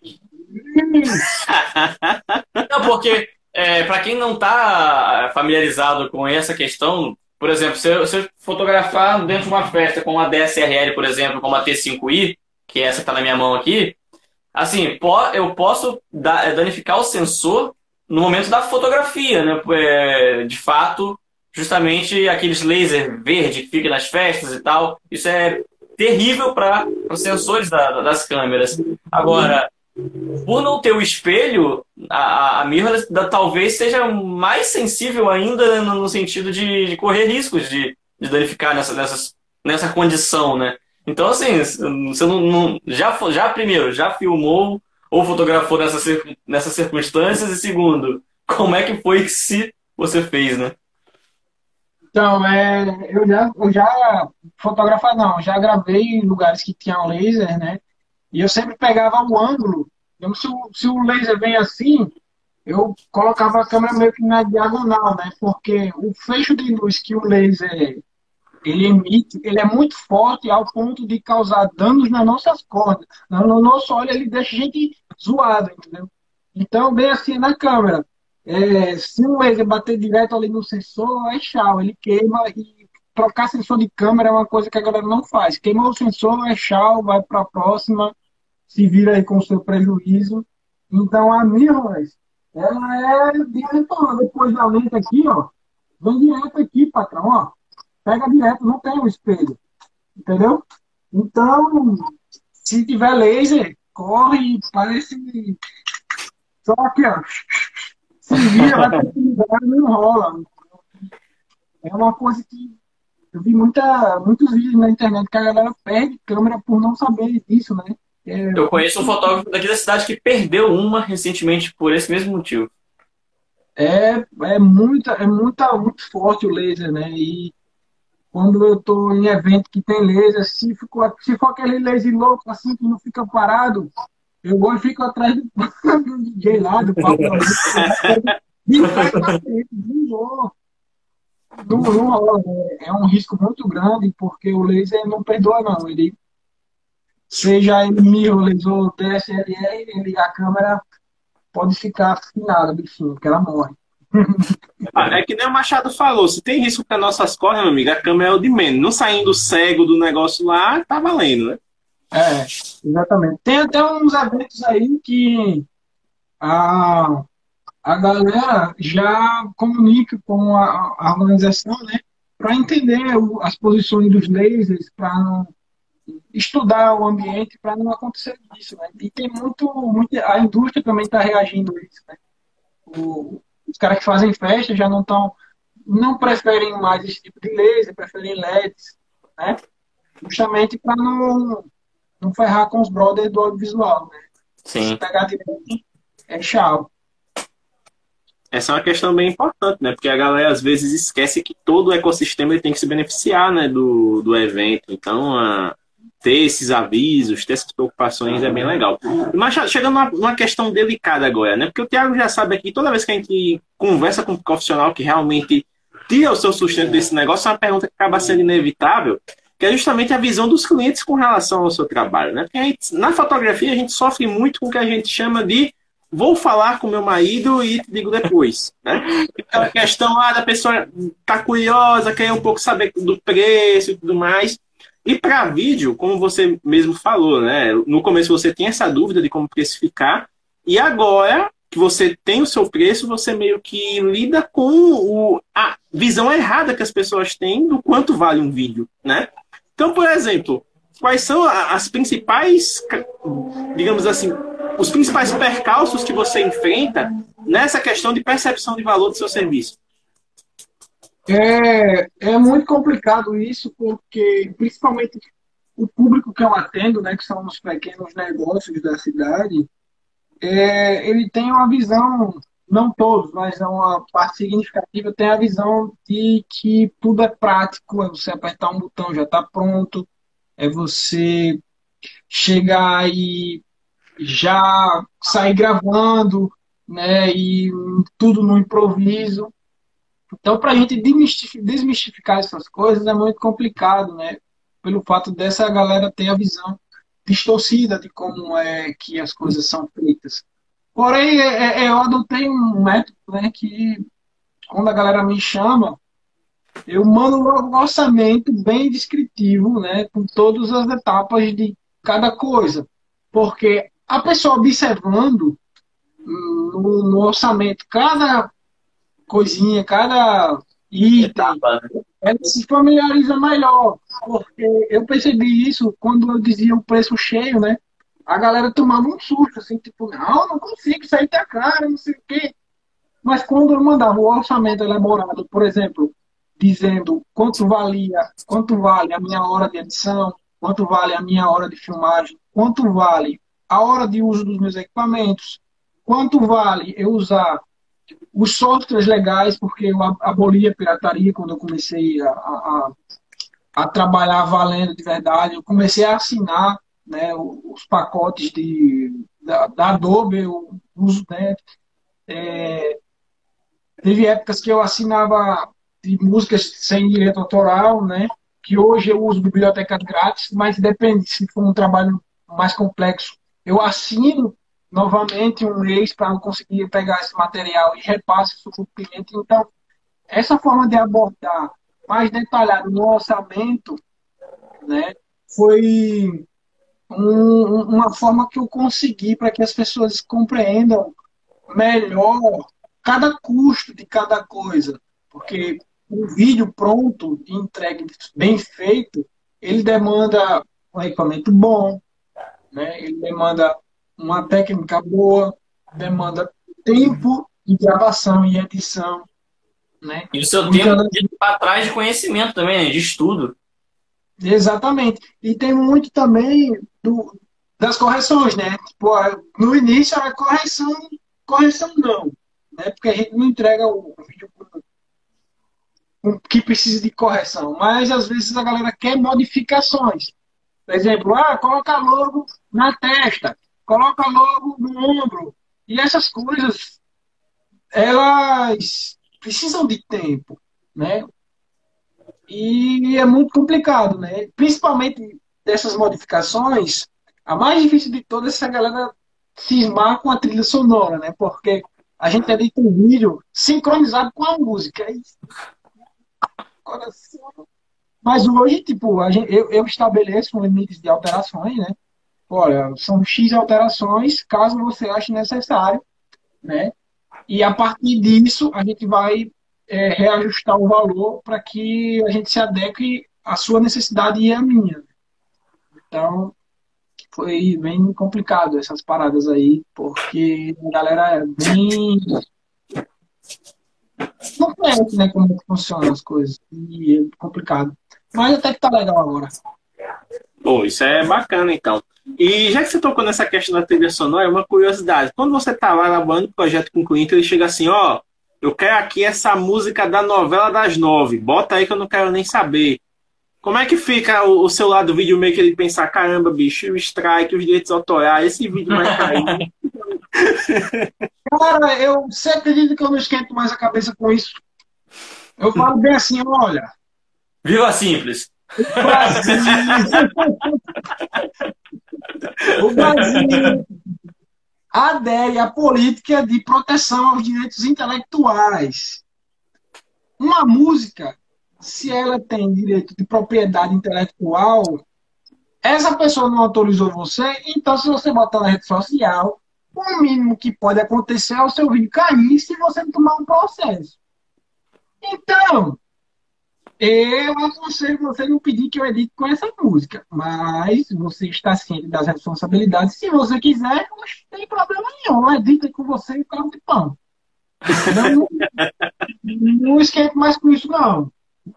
não, porque é, para quem não está familiarizado com essa questão, por exemplo, se eu, se eu, fotografar dentro de uma festa com uma DSLR, por exemplo, com uma T5i, que é essa que está na minha mão aqui, assim, eu posso é, danificar o sensor no momento da fotografia, né? É, de fato, justamente aqueles laser verde que fica nas festas e tal, isso é terrível para os sensores da, das câmeras. Agora, por não ter o espelho, a, a mirrorless talvez seja mais sensível ainda no sentido de, de correr riscos de, de danificar nessa, nessa, nessa condição, né? Então, assim, você não, não, já, já, primeiro, já filmou ou fotografou nessas, nessas circunstâncias? E segundo, como é que foi que se você fez, né? Então, é, eu já, eu já não, já gravei em lugares que tinham laser, né? E eu sempre pegava o ângulo. Então, se, o, se o laser vem assim, eu colocava a câmera meio que na diagonal, né? Porque o fecho de luz que o laser ele emite, ele é muito forte ao ponto de causar danos nas nossas cordas. No nosso olho, ele deixa a gente zoado, entendeu? Então, bem assim na câmera. É, se o laser bater direto ali no sensor, é chau, ele queima e trocar sensor de câmera é uma coisa que a galera não faz. Queimou o sensor, é chau, vai para a próxima, se vira aí com o seu prejuízo. Então a mirrorless, ela é direto, depois da lente aqui, ó, vem direto aqui, patrão, ó. Pega direto, não tem o espelho. Entendeu? Então, se tiver laser, corre, parece. Só aqui, ó se vira, vai para lugar, não rola. É uma coisa que eu vi muita, muitos vídeos na internet que a galera perde câmera por não saber disso, né? É... Eu conheço um fotógrafo daqui da cidade que perdeu uma recentemente por esse mesmo motivo. É, é muita, é muita, muito forte o laser, né? E quando eu tô em evento que tem laser, se, ficou, se for aquele laser louco assim que não fica parado, eu vou e fico atrás do, do DJ lá, do papo da música. Não, não rola. É um risco muito grande, porque o laser não perdoa, não. Ele, seja ele mirrorless ou DSLR, ele, a câmera pode ficar afinada, bichinho, porque ela morre. Ah, é que nem o Machado falou, se tem risco para nossas cordas, meu amigo, a câmera é o de menos. Não saindo cego do negócio lá, tá valendo, né? É, exatamente. Tem até uns eventos aí que a, a galera já comunica com a, a organização, né? Para entender o, as posições dos lasers, para estudar o ambiente para não acontecer isso, né? E tem muito, muito a indústria também está reagindo a isso, né? O, os caras que fazem festa já não estão, não preferem mais esse tipo de laser, preferem LEDs, né? Justamente para não não ferrar com os brothers do audiovisual, né? Sim. Se pegar direito, é tchau. Essa é uma questão bem importante, né? Porque a galera às vezes esquece que todo o ecossistema tem que se beneficiar, né, do, do evento. Então, a, ter esses avisos, ter essas preocupações é bem legal. Mas chegando numa, numa questão delicada agora, né? Porque o Thiago já sabe aqui, toda vez que a gente conversa com um profissional que realmente tira o seu sustento desse negócio, é uma pergunta que acaba sendo inevitável, que é justamente a visão dos clientes com relação ao seu trabalho, né? Porque gente, na fotografia a gente sofre muito com o que a gente chama de vou falar com meu marido e te digo depois, né? Aquela questão ah, da pessoa tá curiosa, quer um pouco saber do preço e tudo mais. E para vídeo, como você mesmo falou, né? No começo você tinha essa dúvida de como precificar, e agora que você tem o seu preço, você meio que lida com o, a visão errada que as pessoas têm do quanto vale um vídeo, né? Então, por exemplo, quais são as principais, digamos assim, os principais percalços que você enfrenta nessa questão de percepção de valor do seu serviço? É, é muito complicado isso, porque principalmente o público que eu atendo, né, que são os pequenos negócios da cidade, é, ele tem uma visão, não todos, mas é uma parte significativa tem a visão de que tudo é prático, é você apertar um botão já está pronto, é você chegar e já sair gravando, né, e tudo no improviso. Então, para a gente desmistificar essas coisas é muito complicado, né? Pelo fato dessa galera ter a visão distorcida de como é que as coisas são feitas. Porém, é, é, é, eu adotei um método né, que, quando a galera me chama, eu mando um orçamento bem descritivo, né, com todas as etapas de cada coisa. Porque a pessoa observando hum, no, no orçamento cada coisinha, cada item, né? ela se familiariza melhor. Porque eu percebi isso quando eu dizia o preço cheio, né? A galera tomava um susto, assim, tipo, não, não consigo, sair da cara, não sei o quê. Mas quando eu mandava o orçamento elaborado, por exemplo, dizendo quanto valia, quanto vale a minha hora de edição, quanto vale a minha hora de filmagem, quanto vale a hora de uso dos meus equipamentos, quanto vale eu usar os softwares legais, porque eu aboli a pirataria quando eu comecei a, a, a trabalhar valendo de verdade. Eu comecei a assinar né, os pacotes de, da, da Adobe, eu uso, né, é, teve épocas que eu assinava de músicas sem direito autoral, né, que hoje eu uso bibliotecas grátis, mas depende se for um trabalho mais complexo. Eu assino novamente um mês para conseguir pegar esse material e repasse isso para o cliente. Então, essa forma de abordar mais detalhado no orçamento né, foi um, uma forma que eu consegui para que as pessoas compreendam melhor cada custo de cada coisa. Porque um vídeo pronto, entregue, bem feito, ele demanda um equipamento bom, né? ele demanda uma técnica boa, demanda tempo de gravação e edição. Né? E o seu tempo de para trás de conhecimento também, né? de estudo. Exatamente. E tem muito também do, das correções, né? Tipo, no início a correção, correção não, né? Porque a gente não entrega o vídeo que precisa de correção. Mas às vezes a galera quer modificações. Por exemplo, ah, coloca logo na testa coloca logo no ombro. E essas coisas, elas precisam de tempo, né? E é muito complicado, né? Principalmente dessas modificações, a mais difícil de todas é essa galera cismar com a trilha sonora, né? Porque a gente edita um vídeo sincronizado com a música. É Mas hoje, tipo, a gente, eu, eu estabeleço um limite de alterações, né? olha, são X alterações, caso você ache necessário, né? E a partir disso, a gente vai é, reajustar o valor para que a gente se adeque à sua necessidade e à minha. Então, foi bem complicado essas paradas aí, porque a galera é bem. Não conhece né, como funcionam as coisas. E é complicado. Mas até que tá legal agora. Pô, isso é bacana então. E já que você tocou nessa questão da trilha sonora, é uma curiosidade. Quando você está lá elaborando o projeto com o cliente, ele chega assim, ó, eu quero aqui essa música da novela das nove. Bota aí que eu não quero nem saber. Como é que fica o, o seu lado do vídeo meio que ele pensar, caramba, bicho, o strike, os direitos autorais, esse vídeo vai cair. Cara, eu sempre acredito que eu não esquento mais a cabeça com isso. Eu falo bem assim, olha. Viva simples. O Brasil, o Brasil adere à política de proteção aos direitos intelectuais. Uma música, se ela tem direito de propriedade intelectual, essa pessoa não autorizou você, então se você botar na rede social, o mínimo que pode acontecer é o seu vídeo cair se você não tomar um processo. Então, eu aconselho você não pedir que eu edite com essa música, mas você está ciente das responsabilidades. Se você quiser, não tem problema nenhum. Edita com você e carro de pão. Não, não mais com isso, não.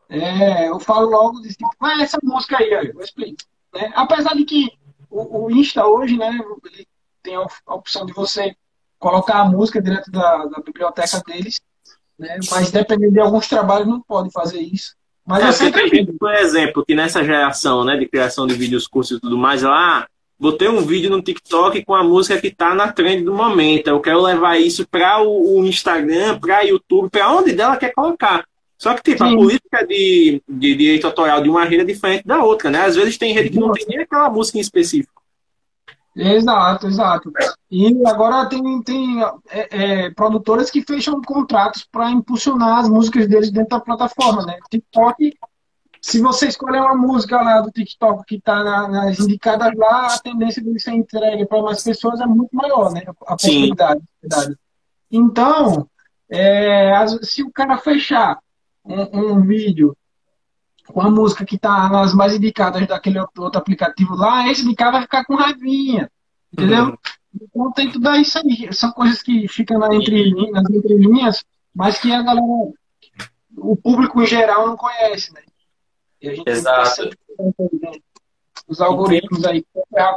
É, eu falo logo de tipo, ah, essa música aí, eu explico. Né? Apesar de que o, o, Insta hoje, né, ele tem a opção de você colocar a música direto da, da biblioteca deles, né? mas dependendo de alguns trabalhos não pode fazer isso. Mas é, eu sempre gente, por exemplo, que nessa geração né, de criação de vídeos cursos e tudo mais, lá, botei um vídeo no TikTok com a música que tá na trend do momento. Eu quero levar isso para o, o, Instagram, para YouTube, para onde dela quer colocar. Só que, tipo, Sim. a política de, de direito autoral de uma rede é diferente da outra, né? Às vezes tem rede que não tem nem aquela música em específico. Exato, exato. E agora tem, tem é, é, produtoras que fecham contratos para impulsionar as músicas deles dentro da plataforma, né? TikTok, se você escolher uma música lá do TikTok que está na, nas indicadas lá, a tendência de ser entregue para mais pessoas é muito maior, né? A possibilidade. Então, é, se o cara fechar um, um vídeo com a música que tá nas mais indicadas daquele outro aplicativo lá, esse de cá vai ficar com raivinha. Entendeu? Uhum. Então tem tudo isso aí. São coisas que ficam na entre, nas entrelinhas, mas que a galera, o público em geral não conhece, né? Exato. Os algoritmos aí.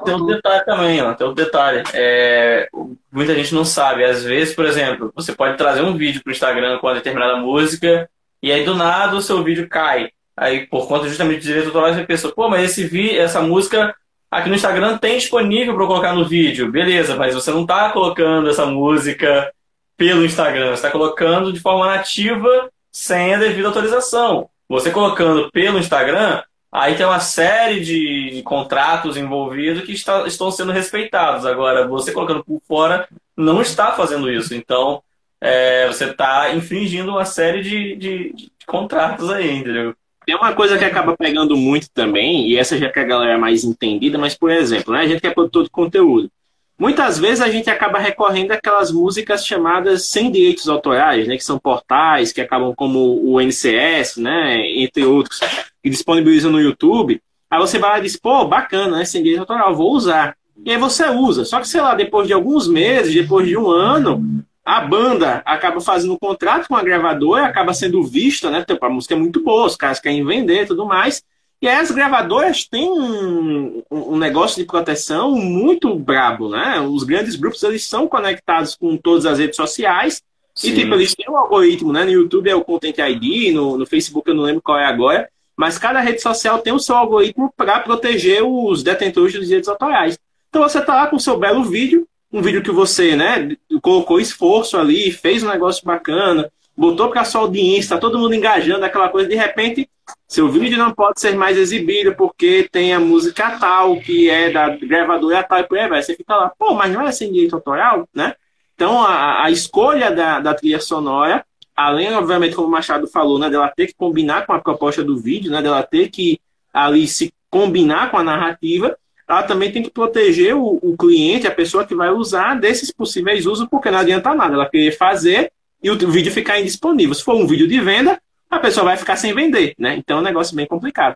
Tem um detalhe também, ó, tem um detalhe. É, muita gente não sabe. Às vezes, por exemplo, você pode trazer um vídeo para o Instagram com uma determinada música e aí do nada o seu vídeo cai. Aí, por conta justamente do direito autoral, você pensa, pô, mas esse vi, essa música aqui no Instagram tem disponível para colocar no vídeo. Beleza, mas você não está colocando essa música pelo Instagram, você está colocando de forma nativa sem a devida autorização. Você colocando pelo Instagram, aí tem uma série de contratos envolvidos que está, estão sendo respeitados. Agora, você colocando por fora não está fazendo isso. Então, é, você está infringindo uma série de, de, de contratos aí, entendeu? Tem uma coisa que acaba pegando muito também, e essa já que a galera é mais entendida, mas, por exemplo, né, a gente que é produtor de conteúdo. Muitas vezes a gente acaba recorrendo àquelas músicas chamadas sem direitos autorais, né, que são portais, que acabam como o NCS, né, entre outros, que disponibilizam no YouTube. Aí você vai lá e diz, pô, bacana, né, sem direito autoral, vou usar. E aí você usa. Só que, sei lá, depois de alguns meses, depois de um ano, a banda acaba fazendo um contrato com a gravadora, acaba sendo vista, né? Tipo, a música é muito boa, os caras querem vender e tudo mais. E aí as gravadoras têm um, um, negócio de proteção muito brabo, né? Os grandes grupos, eles são conectados com todas as redes sociais. Sim. E, tipo, eles têm um algoritmo, né? No YouTube é o Content ID, no, no Facebook eu não lembro qual é agora. Mas cada rede social tem o seu algoritmo para proteger os detentores dos direitos autorais. Então você tá lá com o seu belo vídeo, um vídeo que você, né, colocou esforço ali, fez um negócio bacana, botou para sua audiência, tá todo mundo engajando, aquela coisa, de repente, seu vídeo não pode ser mais exibido porque tem a música tal, que é da gravadora tal, e por aí vai. Você fica lá, pô, mas não é sem direito autoral, né? Então, a, a escolha da, da trilha sonora, além, obviamente, como o Machado falou, né, dela ter que combinar com a proposta do vídeo, né, dela ter que ali se combinar com a narrativa, ela também tem que proteger o, o, cliente, a pessoa que vai usar desses possíveis usos, porque não adianta nada ela querer fazer e o vídeo ficar indisponível. Se for um vídeo de venda, a pessoa vai ficar sem vender, né? Então é um negócio bem complicado.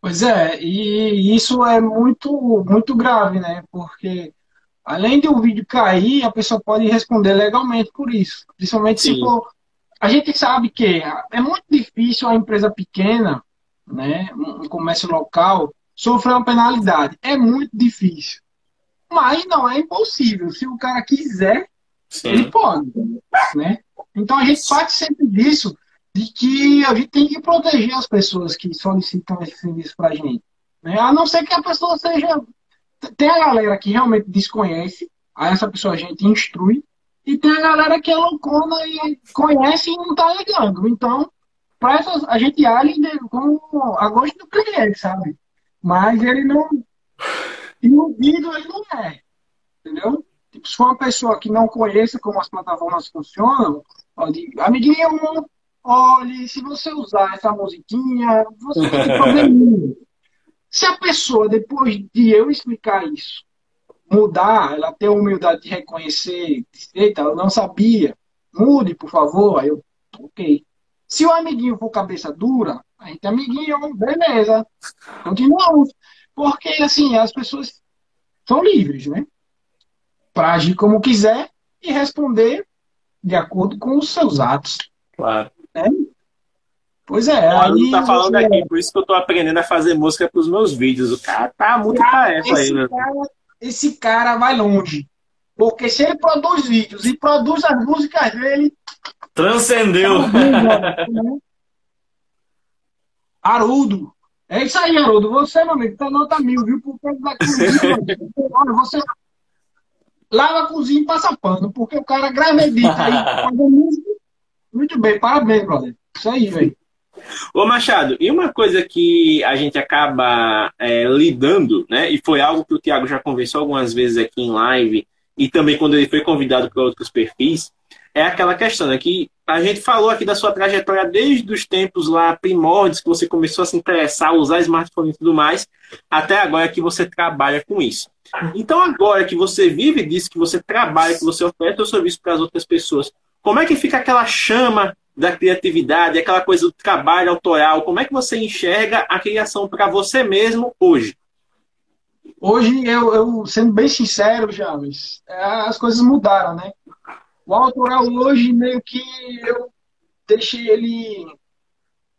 Pois é, e isso é muito, muito grave, né? Porque além de o vídeo cair, a pessoa pode responder legalmente por isso. Principalmente Sim. se for. A gente sabe que é muito difícil a empresa pequena, né, um comércio local, sofrer uma penalidade. É muito difícil. Mas não é impossível. Se o cara quiser, Sim. ele pode. Né? Então a gente parte sempre disso, de que a gente tem que proteger as pessoas que solicitam esse serviço para a gente. Né? A não ser que a pessoa seja. Tem a galera que realmente desconhece, aí essa pessoa a gente instrui, e tem a galera que é loucona e conhece e não está ligando. Então, para essas, a gente age com a gosto do cliente, sabe? Mas ele não. Iludido ele não é. Entendeu? Tipo, se for uma pessoa que não conheça como as plataformas funcionam, pode. Amiguinho, olhe, se você usar essa musiquinha, você vai ter probleminha. Se a pessoa, depois de eu explicar isso, mudar, ela ter a humildade de reconhecer, eita, eu não sabia, mude, por favor, aí eu, ok. Se o amiguinho for cabeça dura, é amiguinho, beleza, continuamos. Porque, assim, as pessoas são livres, né? Para agir como quiser e responder de acordo com os seus atos. Claro. É? Pois é. O aí, tá falando você... aqui, por isso que eu tô aprendendo a fazer música pros meus vídeos. O cara tá muito tarefa aí, né? Cara, esse cara vai longe. Porque se ele produz vídeos e produz as músicas dele. Transcendeu! Haroldo. É isso aí, Haroldo. Você, meu amigo, tá nota mil, viu? Por causa da cozinha. Olha, você lava a cozinha e passa pano, porque o cara grava edita aí. Muito bem, parabéns, brother. Isso aí, velho. Ô Machado, e uma coisa que a gente acaba é, lidando, né? E foi algo que o Thiago já conversou algumas vezes aqui em live, e também quando ele foi convidado para outros perfis, é aquela questão, né? Que a gente falou aqui da sua trajetória desde os tempos lá primórdios, que você começou a se interessar, a usar smartphone e tudo mais, até agora que você trabalha com isso. Então, agora que você vive disso, que você trabalha, que você oferece o serviço para as outras pessoas, como é que fica aquela chama da criatividade, aquela coisa do trabalho autoral? Como é que você enxerga a criação para você mesmo hoje? Hoje, eu, eu sendo bem sincero, James, é, as coisas mudaram, né? O autoral hoje, meio que eu deixei ele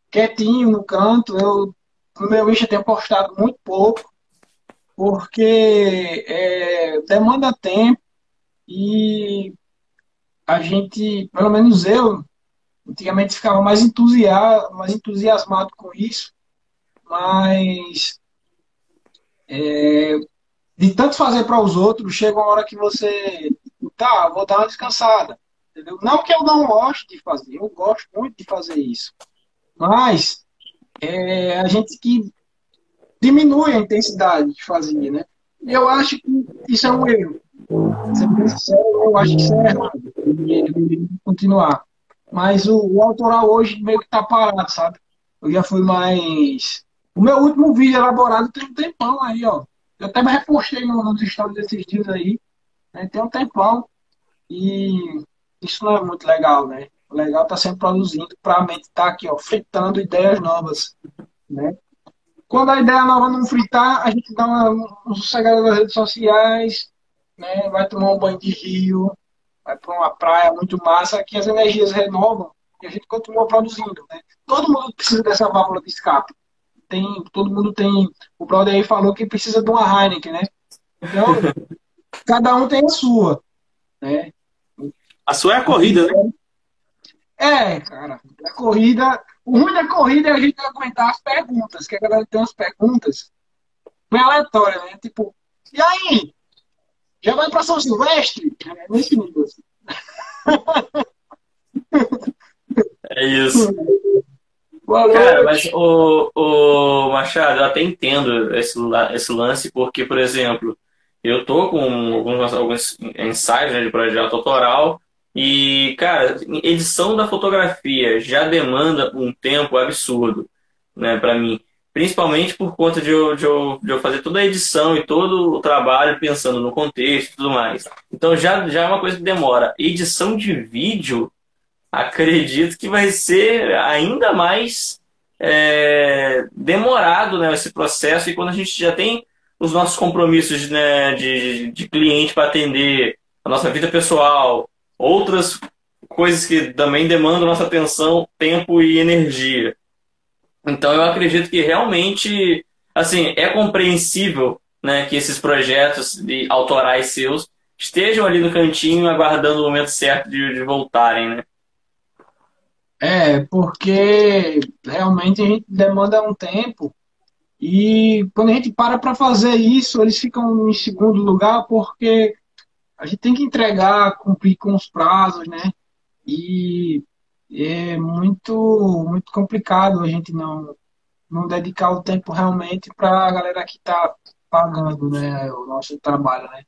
quietinho no canto. Eu, no meu Insta, tenho postado muito pouco, porque é, demanda tempo e a gente, pelo menos eu, antigamente ficava mais, entusiasmado, mais entusiasmado com isso, mas é, de tanto fazer para os outros, chega uma hora que você, tá, vou dar uma descansada. Entendeu? Não que eu não goste de fazer, eu gosto muito de fazer isso. Mas é, a gente que diminui a intensidade de fazer, né? Eu acho que isso é um erro. Sincero, eu acho que isso é errado. Continuar. Mas o, o, autoral hoje meio que tá parado, sabe? Eu já fui mais. O meu último vídeo elaborado tem um tempão aí, ó. Eu até me repostei no, nos stories desses dias aí. Né? Tem um tempão. E isso não é muito legal, né? O legal tá sempre produzindo para a mente estar tá aqui, ó, fritando ideias novas, né? Quando a ideia nova não fritar, a gente dá uma, uma sossegada nas redes sociais, né? Vai tomar um banho de rio, vai para uma praia muito massa, que as energias renovam e a gente continua produzindo. Né? Todo mundo precisa dessa válvula de escape. Tem, todo mundo tem. O brother aí falou que precisa de uma Heineken, né? Então, cada um tem a sua. Né? A sua é a corrida, né? É, cara. A corrida. O ruim da corrida é a gente aguentar as perguntas, que a galera tem umas perguntas bem aleatórias, né? Tipo, e aí? Já vai para São Silvestre? É nesse nível. Assim. É isso. Cara, mas o, o Machado, eu até entendo esse, esse lance, porque, por exemplo, eu tô com alguns, alguns ensaios né, de projeto autoral e, cara, edição da fotografia já demanda um tempo absurdo, né, para mim. Principalmente por conta de eu, de, eu, de eu fazer toda a edição e todo o trabalho pensando no contexto e tudo mais. Então já, já é uma coisa que demora. Edição de vídeo, acredito que vai ser ainda mais é, demorado né, esse processo. E quando a gente já tem os nossos compromissos né, de, de cliente para atender, a nossa vida pessoal, outras coisas que também demandam nossa atenção, tempo e energia. Então eu acredito que realmente, assim, é compreensível né, que esses projetos de autorais seus estejam ali no cantinho aguardando o momento certo de, de voltarem, né? É, porque realmente a gente demanda um tempo e quando a gente para para fazer isso, eles ficam em segundo lugar porque a gente tem que entregar, cumprir com os prazos, né? E é muito, muito complicado a gente não, não dedicar o tempo realmente para a galera que está pagando né, o nosso trabalho, né?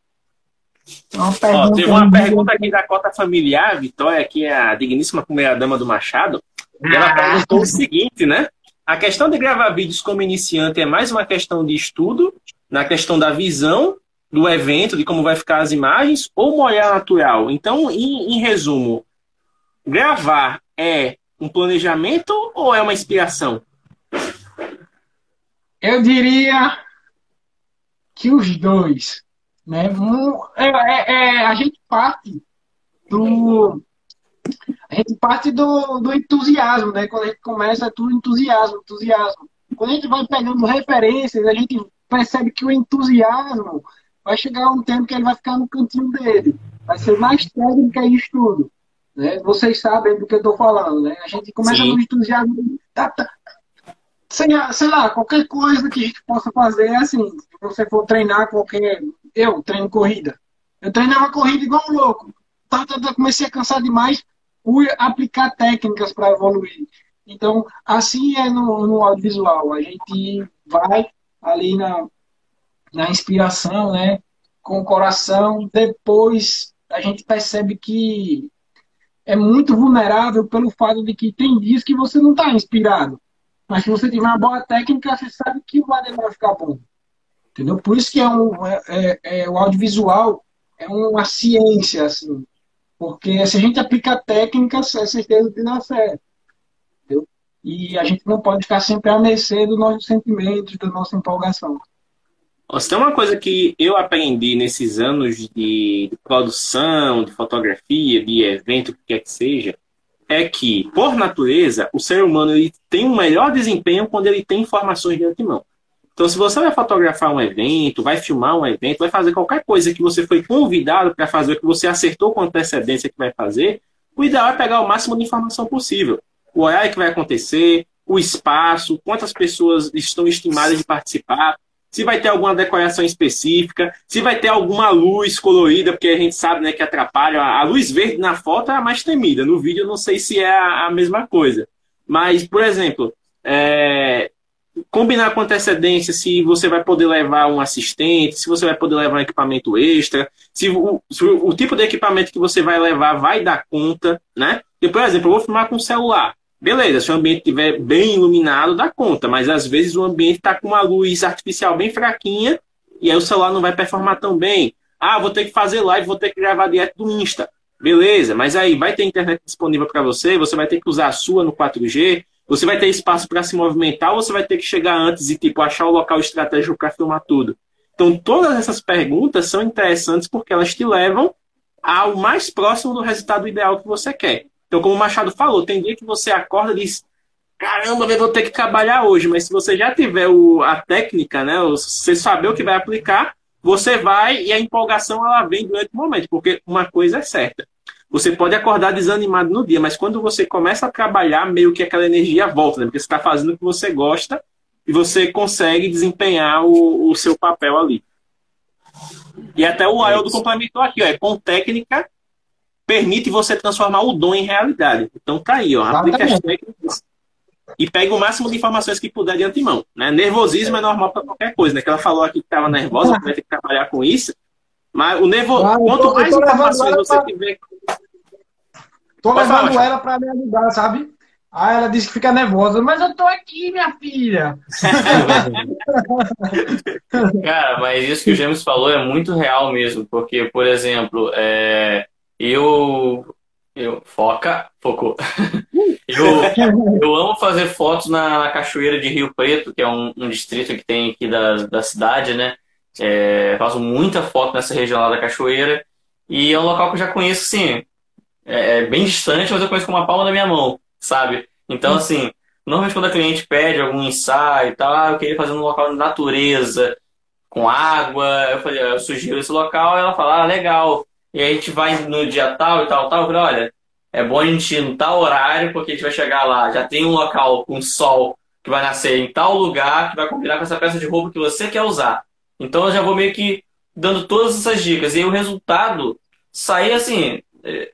Uma Ó, teve uma pergunta aqui da cota familiar, Vitória, que é a digníssima primeira dama do Machado. E ela ah. perguntou o seguinte, né? A questão de gravar vídeos como iniciante é mais uma questão de estudo, na questão da visão do evento, de como vai ficar as imagens, ou molhar natural? Então, em, em resumo, gravar é um planejamento ou é uma inspiração? Eu diria que os dois. Né? É, é, é, a gente parte do. A gente parte do, do entusiasmo, né? Quando a gente começa, é tudo entusiasmo, entusiasmo. Quando a gente vai pegando referências, a gente percebe que o entusiasmo vai chegar um tempo que ele vai ficar no cantinho dele. Vai ser mais técnica e estudo. Né? Vocês sabem do que eu estou falando, né? A gente começa Sim. no entusiasmo. Tá, tá, sei, sei lá, qualquer coisa que a gente possa fazer é assim. Se você for treinar qualquer. Eu treino corrida. Eu treinava corrida igual um louco. Tá, tá, tá, comecei a cansar demais. Fui aplicar técnicas para evoluir. Então, assim é no, no audiovisual. A gente vai ali na, na inspiração, né? Com o coração. Depois a gente percebe que é muito vulnerável pelo fato de que tem dias que você não está inspirado. Mas se você tiver uma boa técnica, você sabe que o vai ficar bom. Entendeu? Por isso que é um, é, é, é, o audiovisual é uma ciência, assim. Porque se a gente aplica técnicas, é certeza que dá certo. Entendeu? E a gente não pode ficar sempre à mercê dos nossos sentimentos, da nossa empolgação. Se tem uma coisa que eu aprendi nesses anos de produção, de fotografia, de evento, o que quer que seja, é que, por natureza, o ser humano ele tem um melhor desempenho quando ele tem informações de antemão. Então, se você vai fotografar um evento, vai filmar um evento, vai fazer qualquer coisa que você foi convidado para fazer, que você acertou com antecedência que vai fazer, o ideal é pegar o máximo de informação possível. O horário que vai acontecer, o espaço, quantas pessoas estão estimadas de participar, se vai ter alguma decoração específica, se vai ter alguma luz colorida, porque a gente sabe né, que atrapalha. A luz verde na foto é a mais temida, no vídeo eu não sei se é a, mesma coisa. Mas, por exemplo, é, combinar com antecedência se você vai poder levar um assistente, se você vai poder levar um equipamento extra, se o, se o tipo de equipamento que você vai levar vai dar conta, né? E, por exemplo, eu vou filmar com celular. Beleza, se o ambiente estiver bem iluminado, dá conta, mas às vezes o ambiente está com uma luz artificial bem fraquinha e aí o celular não vai performar tão bem. Ah, vou ter que fazer live, vou ter que gravar direto do Insta. Beleza, mas aí vai ter internet disponível para você, você vai ter que usar a sua no 4G, você vai ter espaço para se movimentar, ou você vai ter que chegar antes e tipo achar o local estratégico para filmar tudo. Então, todas essas perguntas são interessantes porque elas te levam ao mais próximo do resultado ideal que você quer. Então, como o Machado falou, tem dia que você acorda e diz: caramba, eu vou ter que trabalhar hoje. Mas se você já tiver o, a técnica, né, você saber o que vai aplicar, você vai e a empolgação ela vem durante o momento, porque uma coisa é certa. Você pode acordar desanimado no dia, mas quando você começa a trabalhar, meio que aquela energia volta, né? Porque você está fazendo o que você gosta e você consegue desempenhar o, o seu papel ali. E até o Aildo é complementou aqui, ó, é com técnica permite você transformar o dom em realidade. Então tá aí, ó. Aplique as técnicas e pegue o máximo de informações que puder de antemão. Né? Nervosismo é normal para qualquer coisa, né? Que ela falou aqui que estava nervosa, vai ter que trabalhar com isso. Mas o nervo... Claro, quanto mais informações você pra... tiver. Tô Pode levando falar, ela para me ajudar, sabe? Aí ela disse que fica nervosa, mas eu tô aqui, minha filha. Cara, mas isso que o James falou é muito real mesmo, porque, por exemplo, é, eu. Eu. Foca. Focou. eu, eu amo fazer fotos na, na, Cachoeira de Rio Preto, que é um, um distrito que tem aqui da, da cidade, né? É, faço muita foto nessa região lá da Cachoeira. E é um local que eu já conheço, sim. É, é bem distante, mas eu conheço com uma palma da minha mão, sabe? Então, assim, normalmente quando a cliente pede algum ensaio e tal, ah, eu queria fazer num local de natureza, com água, eu, falei, eu sugiro esse local, ela fala, ah, legal. E aí a gente vai no dia tal e tal, tal. Eu falei, olha, é bom a gente ir no tal horário, porque a gente vai chegar lá, já tem um local com sol que vai nascer em tal lugar, que vai combinar com essa peça de roupa que você quer usar. Então eu já vou meio que dando todas essas dicas. E aí o resultado sai assim, é,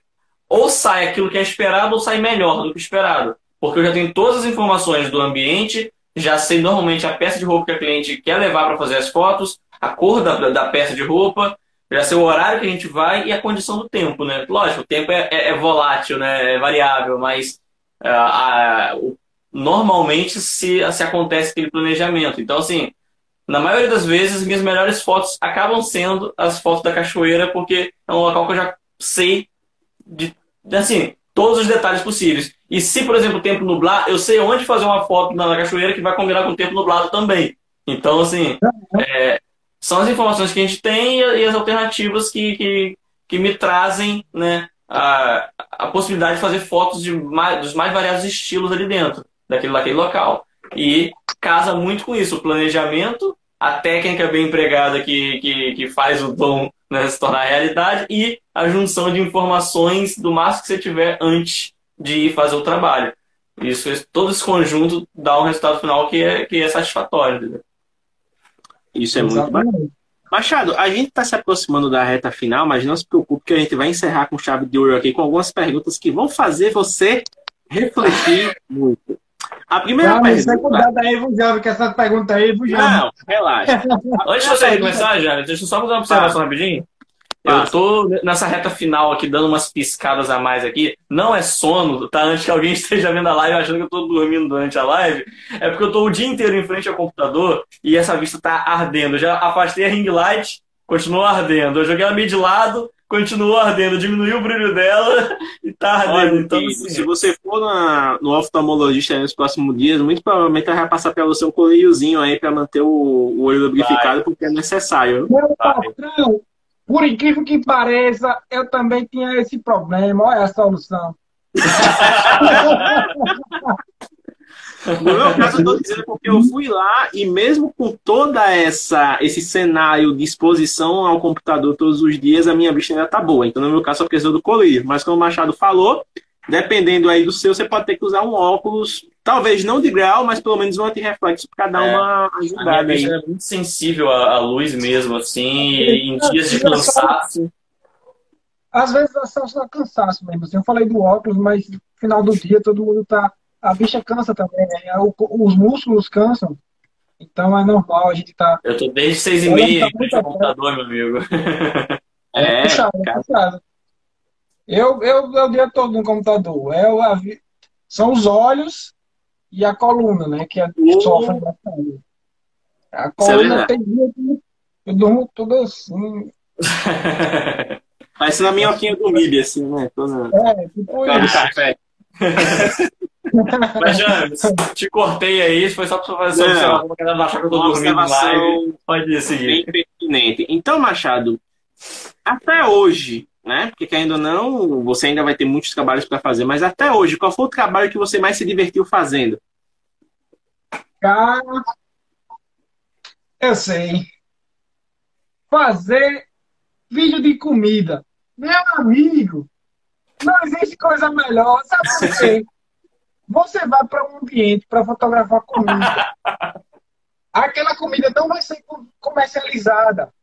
ou sai aquilo que é esperado, ou sai melhor do que esperado. Porque eu já tenho todas as informações do ambiente, já sei normalmente a peça de roupa que a cliente quer levar para fazer as fotos, a cor da, da peça de roupa, já sei o horário que a gente vai e a condição do tempo, né? Lógico, o tempo é, é, é volátil, né? É variável, mas uh, a, o, normalmente se, se acontece aquele planejamento. Então, assim, na maioria das vezes, minhas melhores fotos acabam sendo as fotos da cachoeira, porque é um local que eu já sei de, assim, todos os detalhes possíveis. E se, por exemplo, o tempo nublar, eu sei onde fazer uma foto na cachoeira que vai combinar com o tempo nublado também. Então, assim, é, são as informações que a gente tem e as alternativas que, que, que me trazem né, a, a possibilidade de fazer fotos de mais, dos mais variados estilos ali dentro, daquele, daquele local. E casa muito com isso, o planejamento, a técnica bem empregada que, que, que faz o dom né, se tornar realidade e a junção de informações do máximo que você tiver antes de ir fazer o trabalho. Isso, todo esse conjunto dá um resultado final que é, que é satisfatório. Entendeu? Isso é Exatamente. muito bacana. Machado, a gente está se aproximando da reta final, mas não se preocupe que a gente vai encerrar com chave de ouro aqui com algumas perguntas que vão fazer você refletir muito. A primeira não, pergunta. Não, cuidado aí, Vujano, que essa pergunta aí, Vujano. Não, relaxa. Antes de você começar, Jana, deixa eu só fazer uma observação ah. rapidinho. Eu tô nessa reta final aqui, dando umas piscadas a mais aqui. Não é sono, tá? Antes que alguém esteja vendo a live achando que eu tô dormindo durante a live. É porque eu tô o dia inteiro em frente ao computador e essa vista tá ardendo. Eu já afastei a ring light, continua ardendo. Eu joguei ela meio de lado, continua ardendo. Diminuiu o brilho dela e tá ardendo. Olha, então, assim, se você for na, no oftalmologista nos próximos dias, muito provavelmente ela vai passar pra você um colíriozinho aí pra manter o, o olho lubrificado, porque é necessário. Meu patrão, por incrível que pareça, eu também tinha esse problema. Olha a solução. No meu caso, eu estou dizendo porque eu fui lá e mesmo com toda essa esse cenário de exposição ao computador todos os dias, a minha vista ainda tá boa. Então, no meu caso, só precisou do colírio. Mas como o Machado falou, dependendo aí do seu, você pode ter que usar um óculos, talvez não de grau, mas pelo menos um anti-reflexo para dar é, uma ajudada. A minha aí. é muito sensível à, luz mesmo, assim, em dias de cansaço. Às vezes é só cansaço mesmo. Assim, eu falei do óculos, mas no final do dia todo mundo tá. A bicha cansa também, né? Os músculos cansam. Então é normal a gente tá. Eu tô desde seis e meia tá no computador, meu amigo. É, é puxado, é puxado. Eu, eu, eu o dia todo no computador. Eu, são os olhos e a coluna, né? Que é, uh. sofre bastante. A é coluna tem dia que eu durmo tudo assim. Parece na minhoquinha do MIB, assim, né? Toda... É, tipo isso. Café. Mas, James, te cortei aí, foi só pra fazer observação, não achar que eu tô dormindo live. Pode ir seguir. Bem pertinente. Então, Machado, até hoje, né? Porque ainda ou não, você ainda vai ter muitos trabalhos para fazer, mas até hoje, qual foi o trabalho que você mais se divertiu fazendo? Cara, eu sei. Fazer vídeo de comida. Meu amigo, não existe coisa melhor. Sabe por quê? Você vai para um ambiente para fotografar comida. Aquela comida não vai ser comercializada.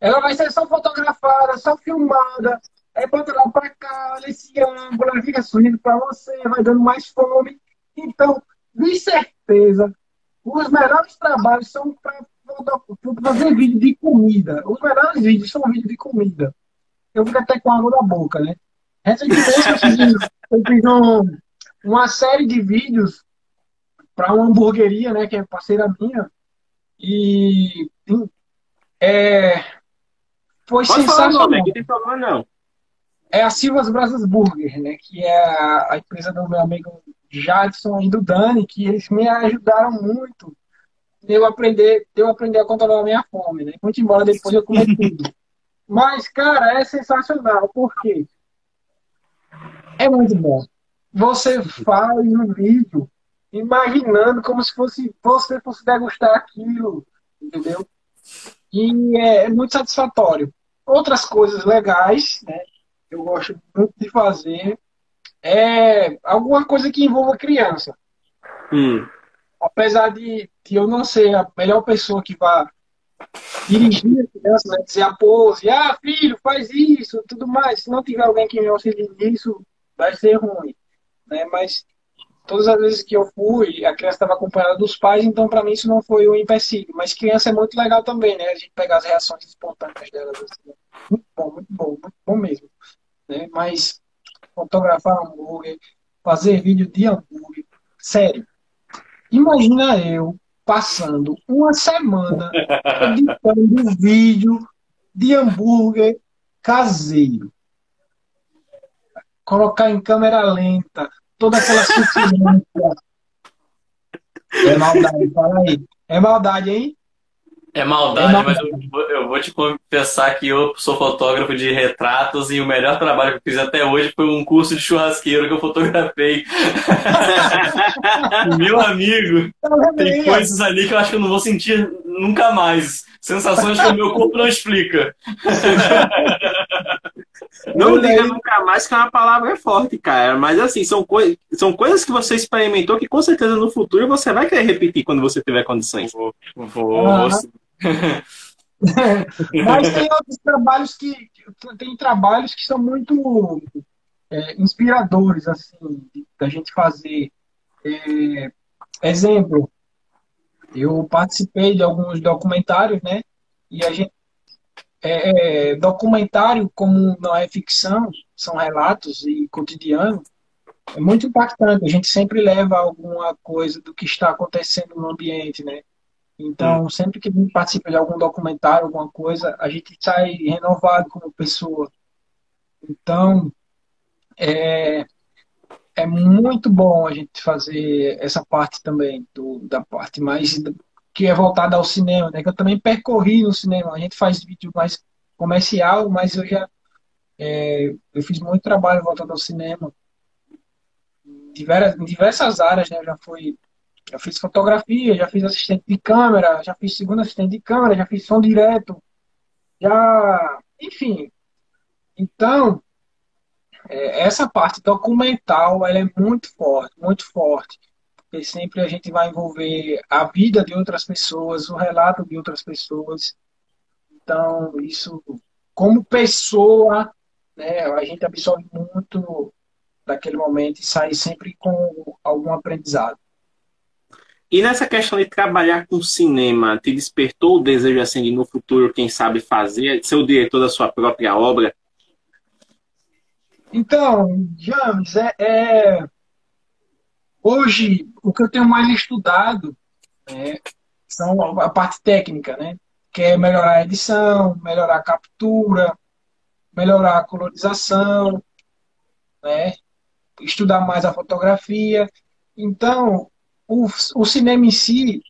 Ela vai ser só fotografada, só filmada. Aí bota lá pra cá, nesse ângulo, ela fica sorrindo pra você, vai dando mais fome. Então, de certeza, os melhores trabalhos são para fazer vídeo de comida. Os melhores vídeos são vídeos de comida. Eu fico até com água na boca, né? Recentemente eu fiz, eu fiz um, uma série de vídeos para uma hamburgueria, né, que é parceira minha. E é, foi Pode sensacional. Falar, não, tem problema não. É a Silvas Brasas Burger, né? Que é a, empresa do meu amigo Jadson e do Dani, que eles me ajudaram muito eu aprender, eu aprender a controlar a minha fome, né? Muito embora depois eu comer tudo. Mas, cara, é sensacional, porque é muito bom. Você faz um vídeo imaginando como se fosse você fosse degustar aquilo, entendeu? E é, é muito satisfatório. Outras coisas legais, né? Eu gosto muito de fazer é alguma coisa que envolva criança. Hum. Apesar de, de eu não ser a melhor pessoa que vá dirigir a criança, né? dizer a pose, ah, filho, faz isso, tudo mais. Se não tiver alguém que me auxilie nisso, vai ser ruim. Né? Mas todas as vezes que eu fui, a criança estava acompanhada dos pais, então para mim isso não foi um empecilho. Mas criança é muito legal também, né? A gente pegar as reações espontâneas delas. Assim. Muito bom, muito bom, muito bom mesmo. Né? Mas fotografar hambúrguer, fazer vídeo de hambúrguer, sério. Imagina eu passando uma semana editando vídeo de hambúrguer caseiro. Colocar em câmera lenta, toda aquela sutilência. É maldade, fala aí. É maldade, hein? É maldade, é mas eu, eu, vou te confessar que eu sou fotógrafo de retratos e o melhor trabalho que eu fiz até hoje foi um curso de churrasqueiro que eu fotografei. Meu amigo, tem coisas ali que eu acho que eu não vou sentir nunca mais. Sensações que o meu corpo não explica. Não diga nunca mais que é uma palavra forte, cara. Mas assim, são, coi são coisas que você experimentou que com certeza no futuro você vai querer repetir quando você tiver condições. Vou, vou, uhum. Mas tem outros trabalhos que. Tem trabalhos que são muito é, inspiradores, assim, da gente fazer. É, exemplo, eu participei de alguns documentários, né? E a gente é, é, documentário, como não é ficção, são relatos e cotidiano, é muito impactante. A gente sempre leva alguma coisa do que está acontecendo no ambiente, né? Então, hum. sempre que a gente participa de algum documentário, alguma coisa, a gente sai renovado como pessoa. Então, é, é muito bom a gente fazer essa parte também, do, da parte mais que é voltada ao cinema, né? Que eu também percorri no cinema. A gente faz vídeo mais comercial, mas eu já é, eu fiz muito trabalho voltado ao cinema. Em diversas, áreas, né? Eu já fui já fiz fotografia, já fiz assistente de câmera, já fiz segundo assistente de câmera, já fiz som direto, já, enfim. Então, é, essa parte documental, ela é muito forte, muito forte porque sempre a gente vai envolver a vida de outras pessoas, o relato de outras pessoas. Então, isso, como pessoa, né, a gente absorve muito daquele momento e sai sempre com algum aprendizado. E nessa questão de trabalhar com cinema, te despertou o desejo assim de no futuro, quem sabe fazer, ser o diretor da sua própria obra? Então, James, é, é, Hoje, o que eu tenho mais estudado né, são a parte técnica, né? Que é melhorar a edição, melhorar a captura, melhorar a colorização, né? Estudar mais a fotografia. Então, o, o cinema em si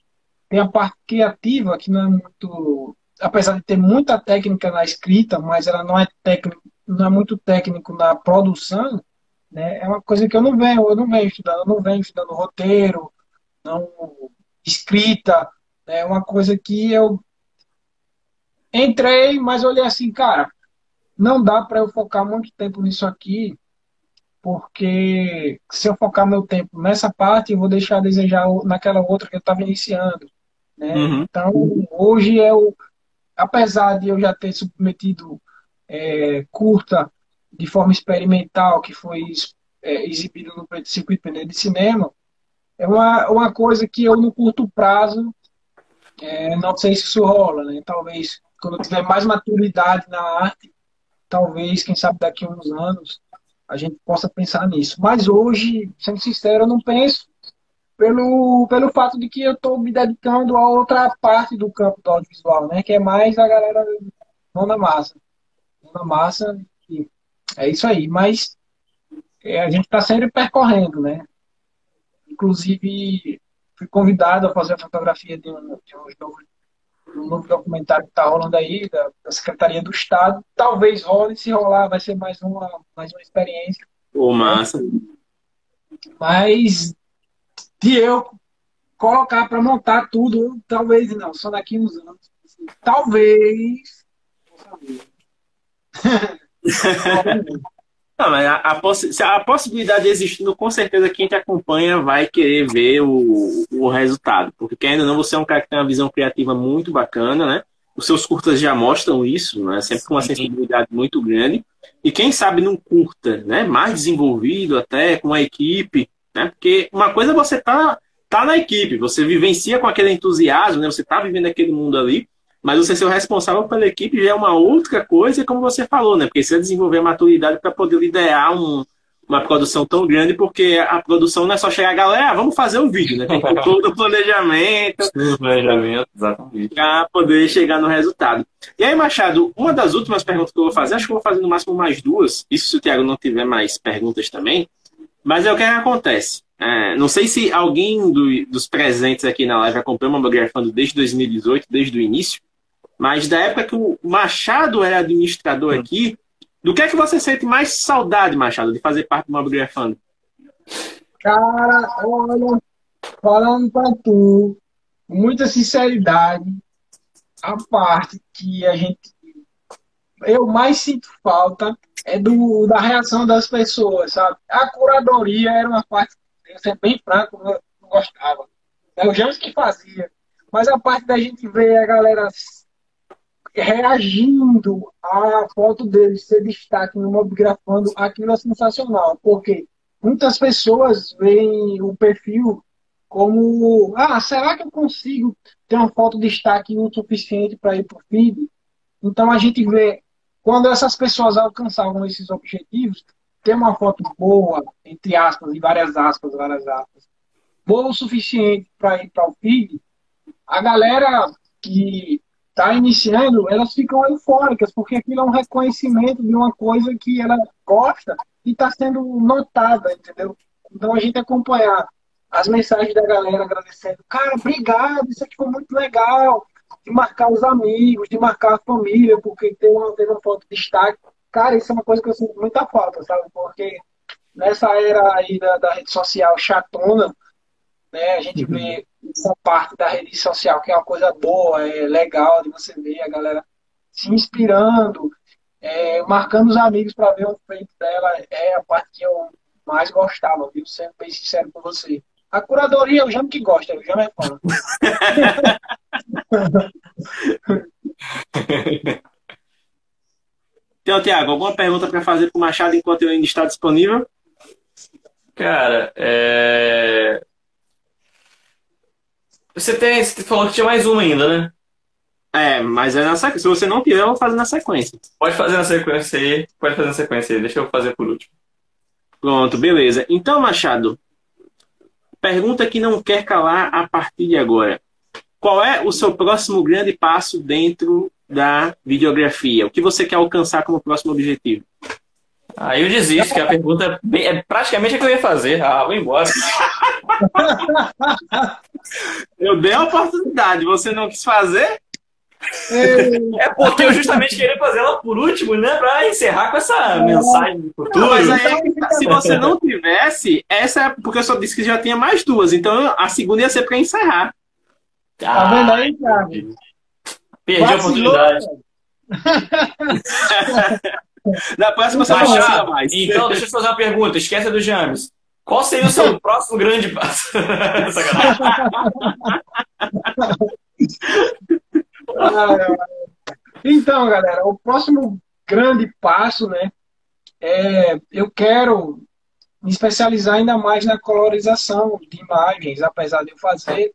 tem a parte criativa que não é muito, apesar de ter muita técnica na escrita, mas ela não é técnico, não é muito técnico na produção né? É uma coisa que eu não venho, eu não venho estudando, eu não venho estudando roteiro, não escrita, né? é uma coisa que eu entrei, mas olhei assim, cara, não dá para eu focar muito tempo nisso aqui, porque se eu focar meu tempo nessa parte, eu vou deixar a desejar naquela outra que eu estava iniciando. Né? Uhum. Então, hoje eu, apesar de eu já ter submetido é, curta de forma experimental, que foi é, exibido no circuito independente de cinema, é uma, uma coisa que eu, no curto prazo, é, não sei se isso rola, né? Talvez quando eu tiver mais maturidade na arte, talvez, quem sabe daqui a uns anos, a gente possa pensar nisso. Mas hoje, sendo sincero, eu não penso pelo, pelo fato de que eu estou me dedicando a outra parte do campo do audiovisual, né? Que é mais a galera mão na massa. Mão na massa, é isso aí, mas é, a gente está sempre percorrendo, né? Inclusive, fui convidado a fazer a fotografia de um, de um, novo, um novo, documentário que está rolando aí, da, da, Secretaria do Estado. Talvez role, se rolar, vai ser mais uma, mais uma experiência. Pô, massa. Mas de eu colocar para montar tudo, talvez não, só daqui uns anos. Talvez. Não, mas a, a, possi a possibilidade existindo, com certeza quem te acompanha vai querer ver o, o resultado. Porque ainda não, você é um cara que tem uma visão criativa muito bacana, né? Os seus curtas já mostram isso, né? Sempre com uma sensibilidade muito grande. E quem sabe num curta, né? Mais desenvolvido até, com a equipe, né? Porque uma coisa é você tá, tá na equipe, você vivencia com aquele entusiasmo, né? Você tá vivendo aquele mundo ali. Mas você ser o responsável pela equipe já é uma outra coisa, como você falou, né? Porque você desenvolver maturidade para poder liderar um, uma produção tão grande, porque a produção não é só chegar, galera, ah, vamos fazer o um vídeo, né? Tem todo o planejamento. planejamento, exatamente. Para poder chegar no resultado. E aí, Machado, uma das últimas perguntas que eu vou fazer, acho que eu vou fazer no máximo mais duas, isso se o Thiago não tiver mais perguntas também, mas é o que acontece. É, não sei se alguém do, dos presentes aqui na live acompanha o Mamografando desde 2018, desde o início, mas da época que o Machado era administrador hum. aqui, do que é que você sente mais saudade, Machado, de fazer parte do Mobigrafando? Cara, olha, falando pra tu, com muita sinceridade, a parte que a gente eu mais sinto falta é do, da reação das pessoas, sabe? A curadoria era uma parte, eu ser bem franco, eu não gostava. É o James que fazia. Mas a parte da gente ver a galera reagindo à foto dele ser destaque no Mobgrafando, aquilo é sensacional, porque muitas pessoas veem o perfil como ah, será que eu consigo ter uma foto de destaque o suficiente para ir para o feed? Então a gente vê quando essas pessoas alcançavam esses objetivos, ter uma foto boa, entre aspas, e várias aspas, várias aspas, boa o suficiente para ir para o feed, a galera que está iniciando, elas ficam eufóricas, porque aquilo é um reconhecimento de uma coisa que ela gosta e está sendo notada, entendeu? Então a gente acompanhar as mensagens da galera agradecendo, cara, obrigado, isso aqui foi muito legal, de marcar os amigos, de marcar a família, porque tem uma, teve uma foto de destaque. Cara, isso é uma coisa que eu sinto muita falta, sabe? Porque nessa era aí da, da rede social chatona, né, a gente vê essa parte da rede social, que é uma coisa boa, é legal de você ver a galera se inspirando, é, marcando os amigos para ver o feito dela, é a parte que eu mais gostava, viu? Sendo bem sincero com você. A curadoria, o Jamo que gosta, o Jamo é fã. então, Tiago, alguma pergunta para fazer para o Machado enquanto eu ainda está disponível? Cara, é... Você tem. Você falou que tinha mais uma ainda, né? É, mas é na sequência. Se você não tiver, eu vou fazer na sequência. Pode fazer na sequência aí. Pode fazer na sequência aí. Deixa eu fazer por último. Pronto, beleza. Então, Machado, pergunta que não quer calar a partir de agora. Qual é o seu próximo grande passo dentro da videografia? O que você quer alcançar como próximo objetivo? Aí eu desisto, que a pergunta é, é praticamente a que eu ia fazer. Ah, vou embora. eu dei a oportunidade, você não quis fazer? É porque eu justamente queria fazer ela por último, né? Pra encerrar com essa mensagem do futuro. Não, mas aí, se você não tivesse, essa é porque eu só disse que já tinha mais duas, então a segunda ia ser pra encerrar. Tá vendo aí, Thiago? Perdi a oportunidade. Na próxima você não mais. Então, deixa eu te fazer uma pergunta. Esquece do James. Qual seria o seu próximo grande passo? então, galera, o próximo grande passo, né? É, eu quero me especializar ainda mais na colorização de imagens, apesar de eu fazer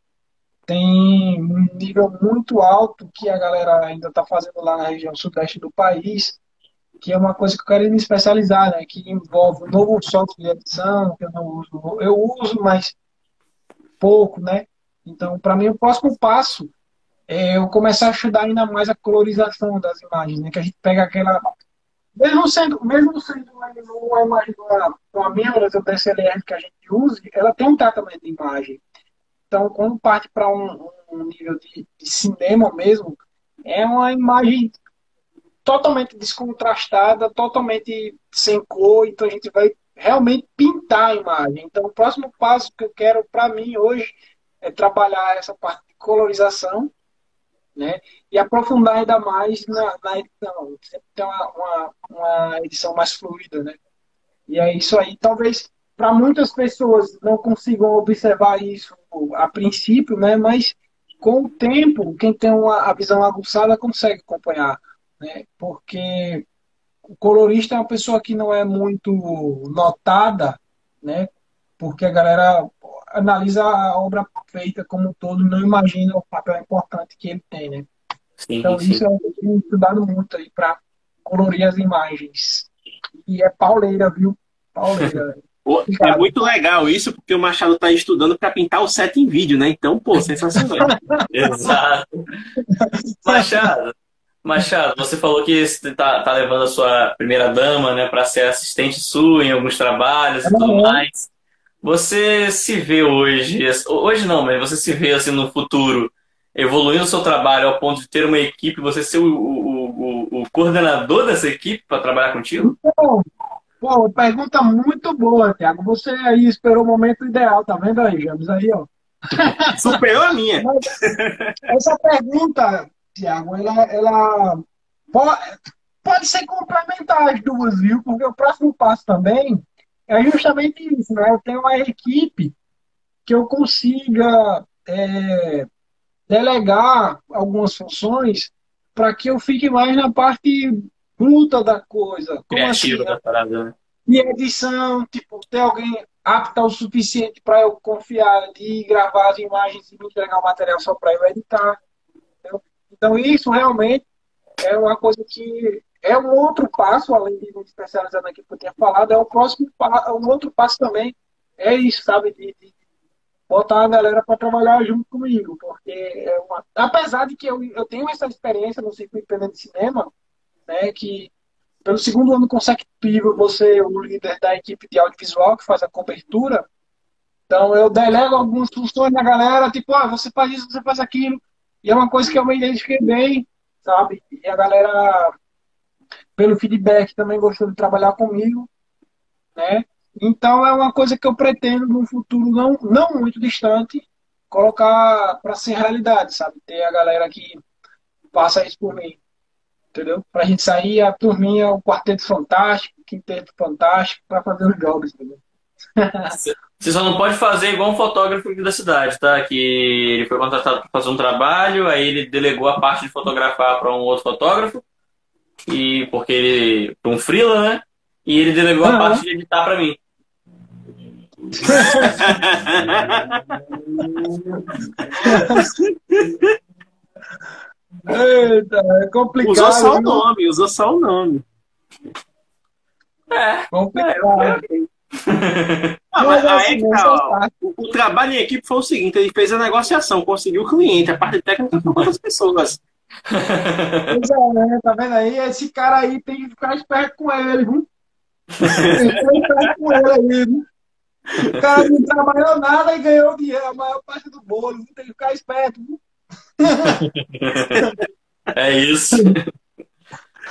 tem um nível muito alto que a galera ainda está fazendo lá na região sudeste do país que é uma coisa que eu quero me especializar, né? Que envolve um novo software de edição, que eu não uso. Eu uso, mas pouco, né? Então, para mim, o próximo passo é eu começar a estudar ainda mais a colorização das imagens, né? Que a gente pega aquela... Mesmo sendo, mesmo sendo uma, imagem uma, uma câmera do DSLR que a gente use, ela tem um tratamento de imagem. Então, quando parte para um, um, nível de, de cinema mesmo, é uma imagem totalmente descontrastada, totalmente sem cor, então a gente vai realmente pintar a imagem. Então, o próximo passo que eu quero para mim hoje é trabalhar essa parte de colorização, né? E aprofundar ainda mais na, na edição, ter uma, uma, uma, edição mais fluida, né? E é isso aí. Talvez para muitas pessoas não consigam observar isso a princípio, né? Mas com o tempo, quem tem uma, a visão aguçada consegue acompanhar, né? Porque o colorista é uma pessoa que não é muito notada, né? Porque a galera analisa a obra feita como um todo, não imagina o papel importante que ele tem, né? Sim, então sim. isso é um estudado muito aí para colorir as imagens. E é pauleira, viu? Pauleira. É muito legal isso, porque o Machado está estudando para pintar o set em vídeo, né? Então, pô, sensacional. Exato. Machado, Machado, você falou que está tá levando a sua primeira dama, né, para ser assistente sua em alguns trabalhos e tudo mais. Você se vê hoje, hoje não, mas você se vê assim no futuro, evoluindo o seu trabalho ao ponto de ter uma equipe, você ser o, o, o, o coordenador dessa equipe para trabalhar contigo? Pô, pô, pergunta muito boa, Thiago. Você aí esperou o momento ideal, tá vendo aí, James? Aí, ó. Superou a minha. essa pergunta Tiago, ela, ela pode, pode ser complementar as duas, viu? Porque o próximo passo também é justamente isso, né? Eu tenho uma equipe que eu consiga é, delegar algumas funções para que eu fique mais na parte bruta da coisa. Criativa assim, da parada, né? E edição, tipo, ter alguém apta o suficiente para eu confiar de gravar as imagens e me entregar o material só para eu editar. Então, isso realmente é uma coisa que é um outro passo, além de me especializar naquilo que eu tinha falado, é o próximo um outro passo também, é isso, sabe, de, de botar a galera para trabalhar junto comigo, porque é uma... apesar de que eu, eu tenho essa experiência no circuito independente de cinema, né, que pelo segundo ano consecutivo você é o líder da equipe de audiovisual que faz a cobertura, então eu delego algumas funções na galera, tipo, ah, você faz isso, você faz aquilo, e é uma coisa que eu me identifiquei bem, sabe? E a galera, pelo feedback, também gostou de trabalhar comigo, né? Então é uma coisa que eu pretendo no futuro não, não muito distante colocar para ser realidade, sabe? Ter a galera que passa isso por mim, entendeu? Para a gente sair a turminha, o quarteto fantástico, o quinteto fantástico, para fazer os jogos, entendeu? Você só não pode fazer igual um fotógrafo aqui da cidade, tá? Que ele foi contratado para fazer um trabalho, aí ele delegou a parte de fotografar para um outro fotógrafo, e porque ele para um freela, né? E ele delegou a parte de editar para mim. Eita, é complicado. Usou só o nome, usou só o nome. É, complicado. É, ah, mas aí, tá, o, o, trabalho em equipe foi o seguinte: ele fez a negociação, conseguiu o cliente, a parte técnica foi outras pessoas. Pois é, né? Tá vendo aí? Esse cara aí tem que ficar esperto com ele, viu? Tem que ficar esperto com ele aí, viu? O cara não trabalhou nada e ganhou dinheiro, a maior parte do bolo. Tem que ficar esperto, viu? É isso.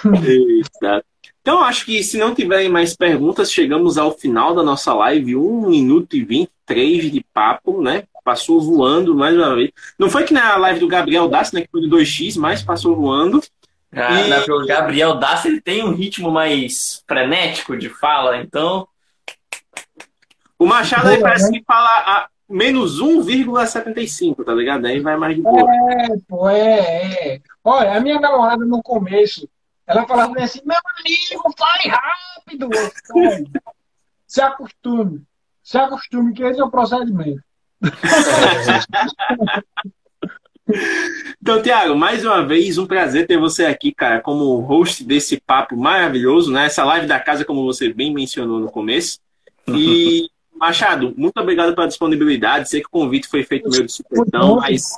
Exato. Então, acho que se não tiverem mais perguntas, chegamos ao final da nossa live. 1 minuto e 23 de papo, né? Passou voando mais uma vez. Não foi que na live do Gabriel Dassi, né? Que foi do 2x, mas passou voando. Ah, e... O Gabriel Dassi ele tem um ritmo mais frenético de fala, então. O Machado aí parece né? que fala a menos 1,75, tá ligado? Aí vai mais de boa. É, pô, é, é. Olha, a minha namorada no começo ela falava assim, meu amigo, fale rápido. Se acostume. Se acostume que esse é o procedimento. Então, Tiago, mais uma vez, um prazer ter você aqui, cara, como host desse papo maravilhoso, né? Essa live da casa, como você bem mencionou no começo. E, Machado, muito obrigado pela disponibilidade. Sei que o convite foi feito meio de supetão, mas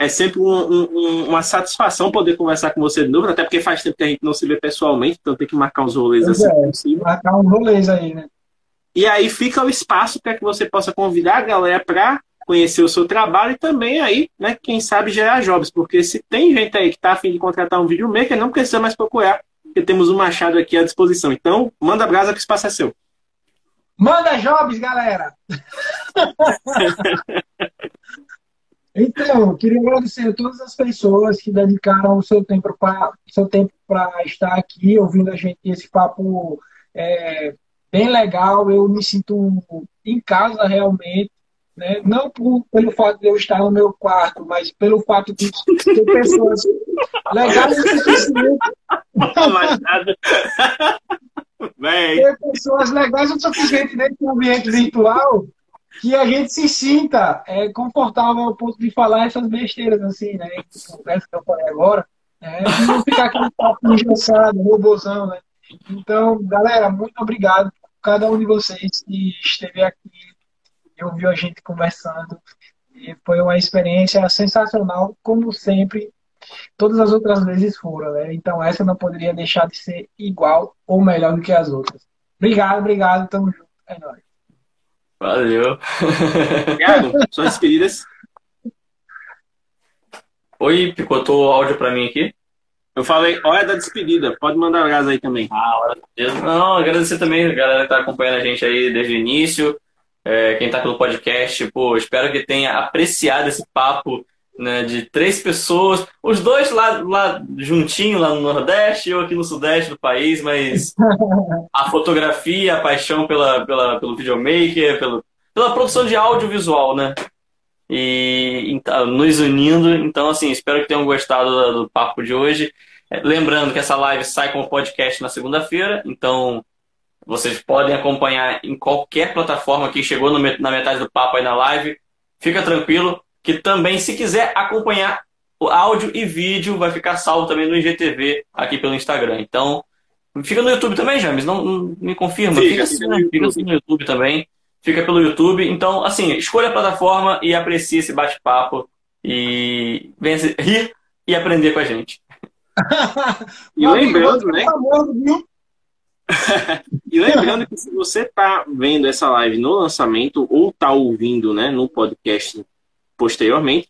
é sempre um, um, uma satisfação poder conversar com você de novo, até porque faz tempo que a gente não se vê pessoalmente, então tem que marcar uns rolês assim é, possível. Marcar uns rolês aí, né? E aí fica o espaço para que você possa convidar a galera para conhecer o seu trabalho e também aí, né, quem sabe gerar jobs, porque se tem gente aí que está afim de contratar um videomaker, não precisa mais procurar, porque temos o um Machado aqui à disposição. Então, manda brasa que o espaço é seu. Manda jobs, galera! Então, queria agradecer a todas as pessoas que dedicaram o seu tempo para seu tempo para estar aqui ouvindo a gente esse papo é, bem legal, eu me sinto em casa realmente, né? não por, pelo fato de eu estar no meu quarto, mas pelo fato de ter pessoas legais o suficiente. ter pessoas legais o suficiente dentro do ambiente virtual que a gente se sinta é, confortável ao ponto de falar essas besteiras assim, né? Conversa que eu falei agora, né? E não ficar aquele papo engessado, robôzão, né? Então, galera, muito obrigado por cada um de vocês que esteve aqui e ouviu a gente conversando. E foi uma experiência sensacional, como sempre. Todas as outras vezes foram, né? Então essa não poderia deixar de ser igual ou melhor do que as outras. Obrigado, obrigado, tamo junto. É nóis. Valeu. Obrigado. Suas despedidas. Oi, picotou o áudio pra mim aqui. Eu falei, hora da despedida. Pode mandar gás aí também. Ah, hora despedida. Não, agradecer também a galera que tá acompanhando a gente aí desde o início. É, quem tá pelo podcast, pô, espero que tenha apreciado esse papo né, de três pessoas, os dois lá, lá juntinho, lá no Nordeste, eu aqui no Sudeste do país, mas a fotografia, a paixão pela, pela, pelo videomaker, pelo, pela produção de audiovisual, né? E então, nos unindo. Então, assim, espero que tenham gostado do, do papo de hoje. É, lembrando que essa live sai com o podcast na segunda-feira, então vocês podem acompanhar em qualquer plataforma que chegou no, na metade do papo aí na live. Fica tranquilo, que também, se quiser acompanhar o áudio e vídeo, vai ficar salvo também no IGTV aqui pelo Instagram. Então, fica no YouTube também, James? Não, não me confirma. Fica, fica, assim, no fica assim no YouTube também. Fica pelo YouTube. Então, assim, escolha a plataforma e aprecie esse bate-papo. E venha rir e aprender com a gente. e lembrando, né? e lembrando que se você está vendo essa live no lançamento ou está ouvindo né, no podcast posteriormente.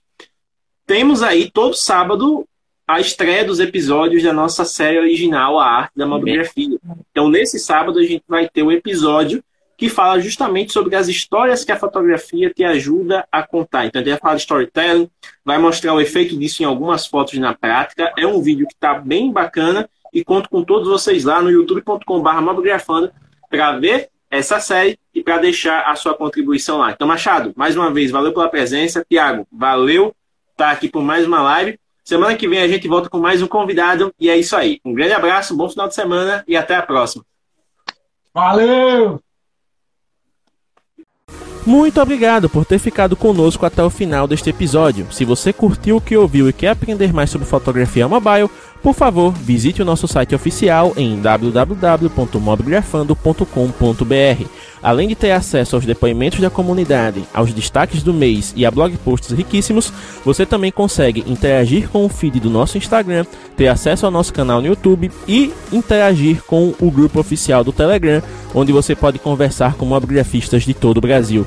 Temos aí todo sábado a estreia dos episódios da nossa série original, A Arte da Mobigrafia. Então, nesse sábado, a gente vai ter um episódio que fala justamente sobre as histórias que a fotografia te ajuda a contar. Então, vai falar de storytelling, vai mostrar o efeito disso em algumas fotos na prática. É um vídeo que está bem bacana e conto com todos vocês lá no youtube.com.br mobigrafando para ver essa série e para deixar a sua contribuição lá. Então, Machado, mais uma vez, valeu pela presença. Tiago, valeu tá aqui por mais uma live. Semana que vem a gente volta com mais um convidado. E é isso aí. Um grande abraço, bom final de semana e até a próxima. Valeu! Muito obrigado por ter ficado conosco até o final deste episódio. Se você curtiu o que ouviu e quer aprender mais sobre fotografia mobile, por favor, visite o nosso site oficial em www.mobgrafando.com.br. Além de ter acesso aos depoimentos da comunidade, aos destaques do mês e a blog posts riquíssimos, você também consegue interagir com o feed do nosso Instagram, ter acesso ao nosso canal no YouTube e interagir com o grupo oficial do Telegram, onde você pode conversar com mobigrafistas de todo o Brasil.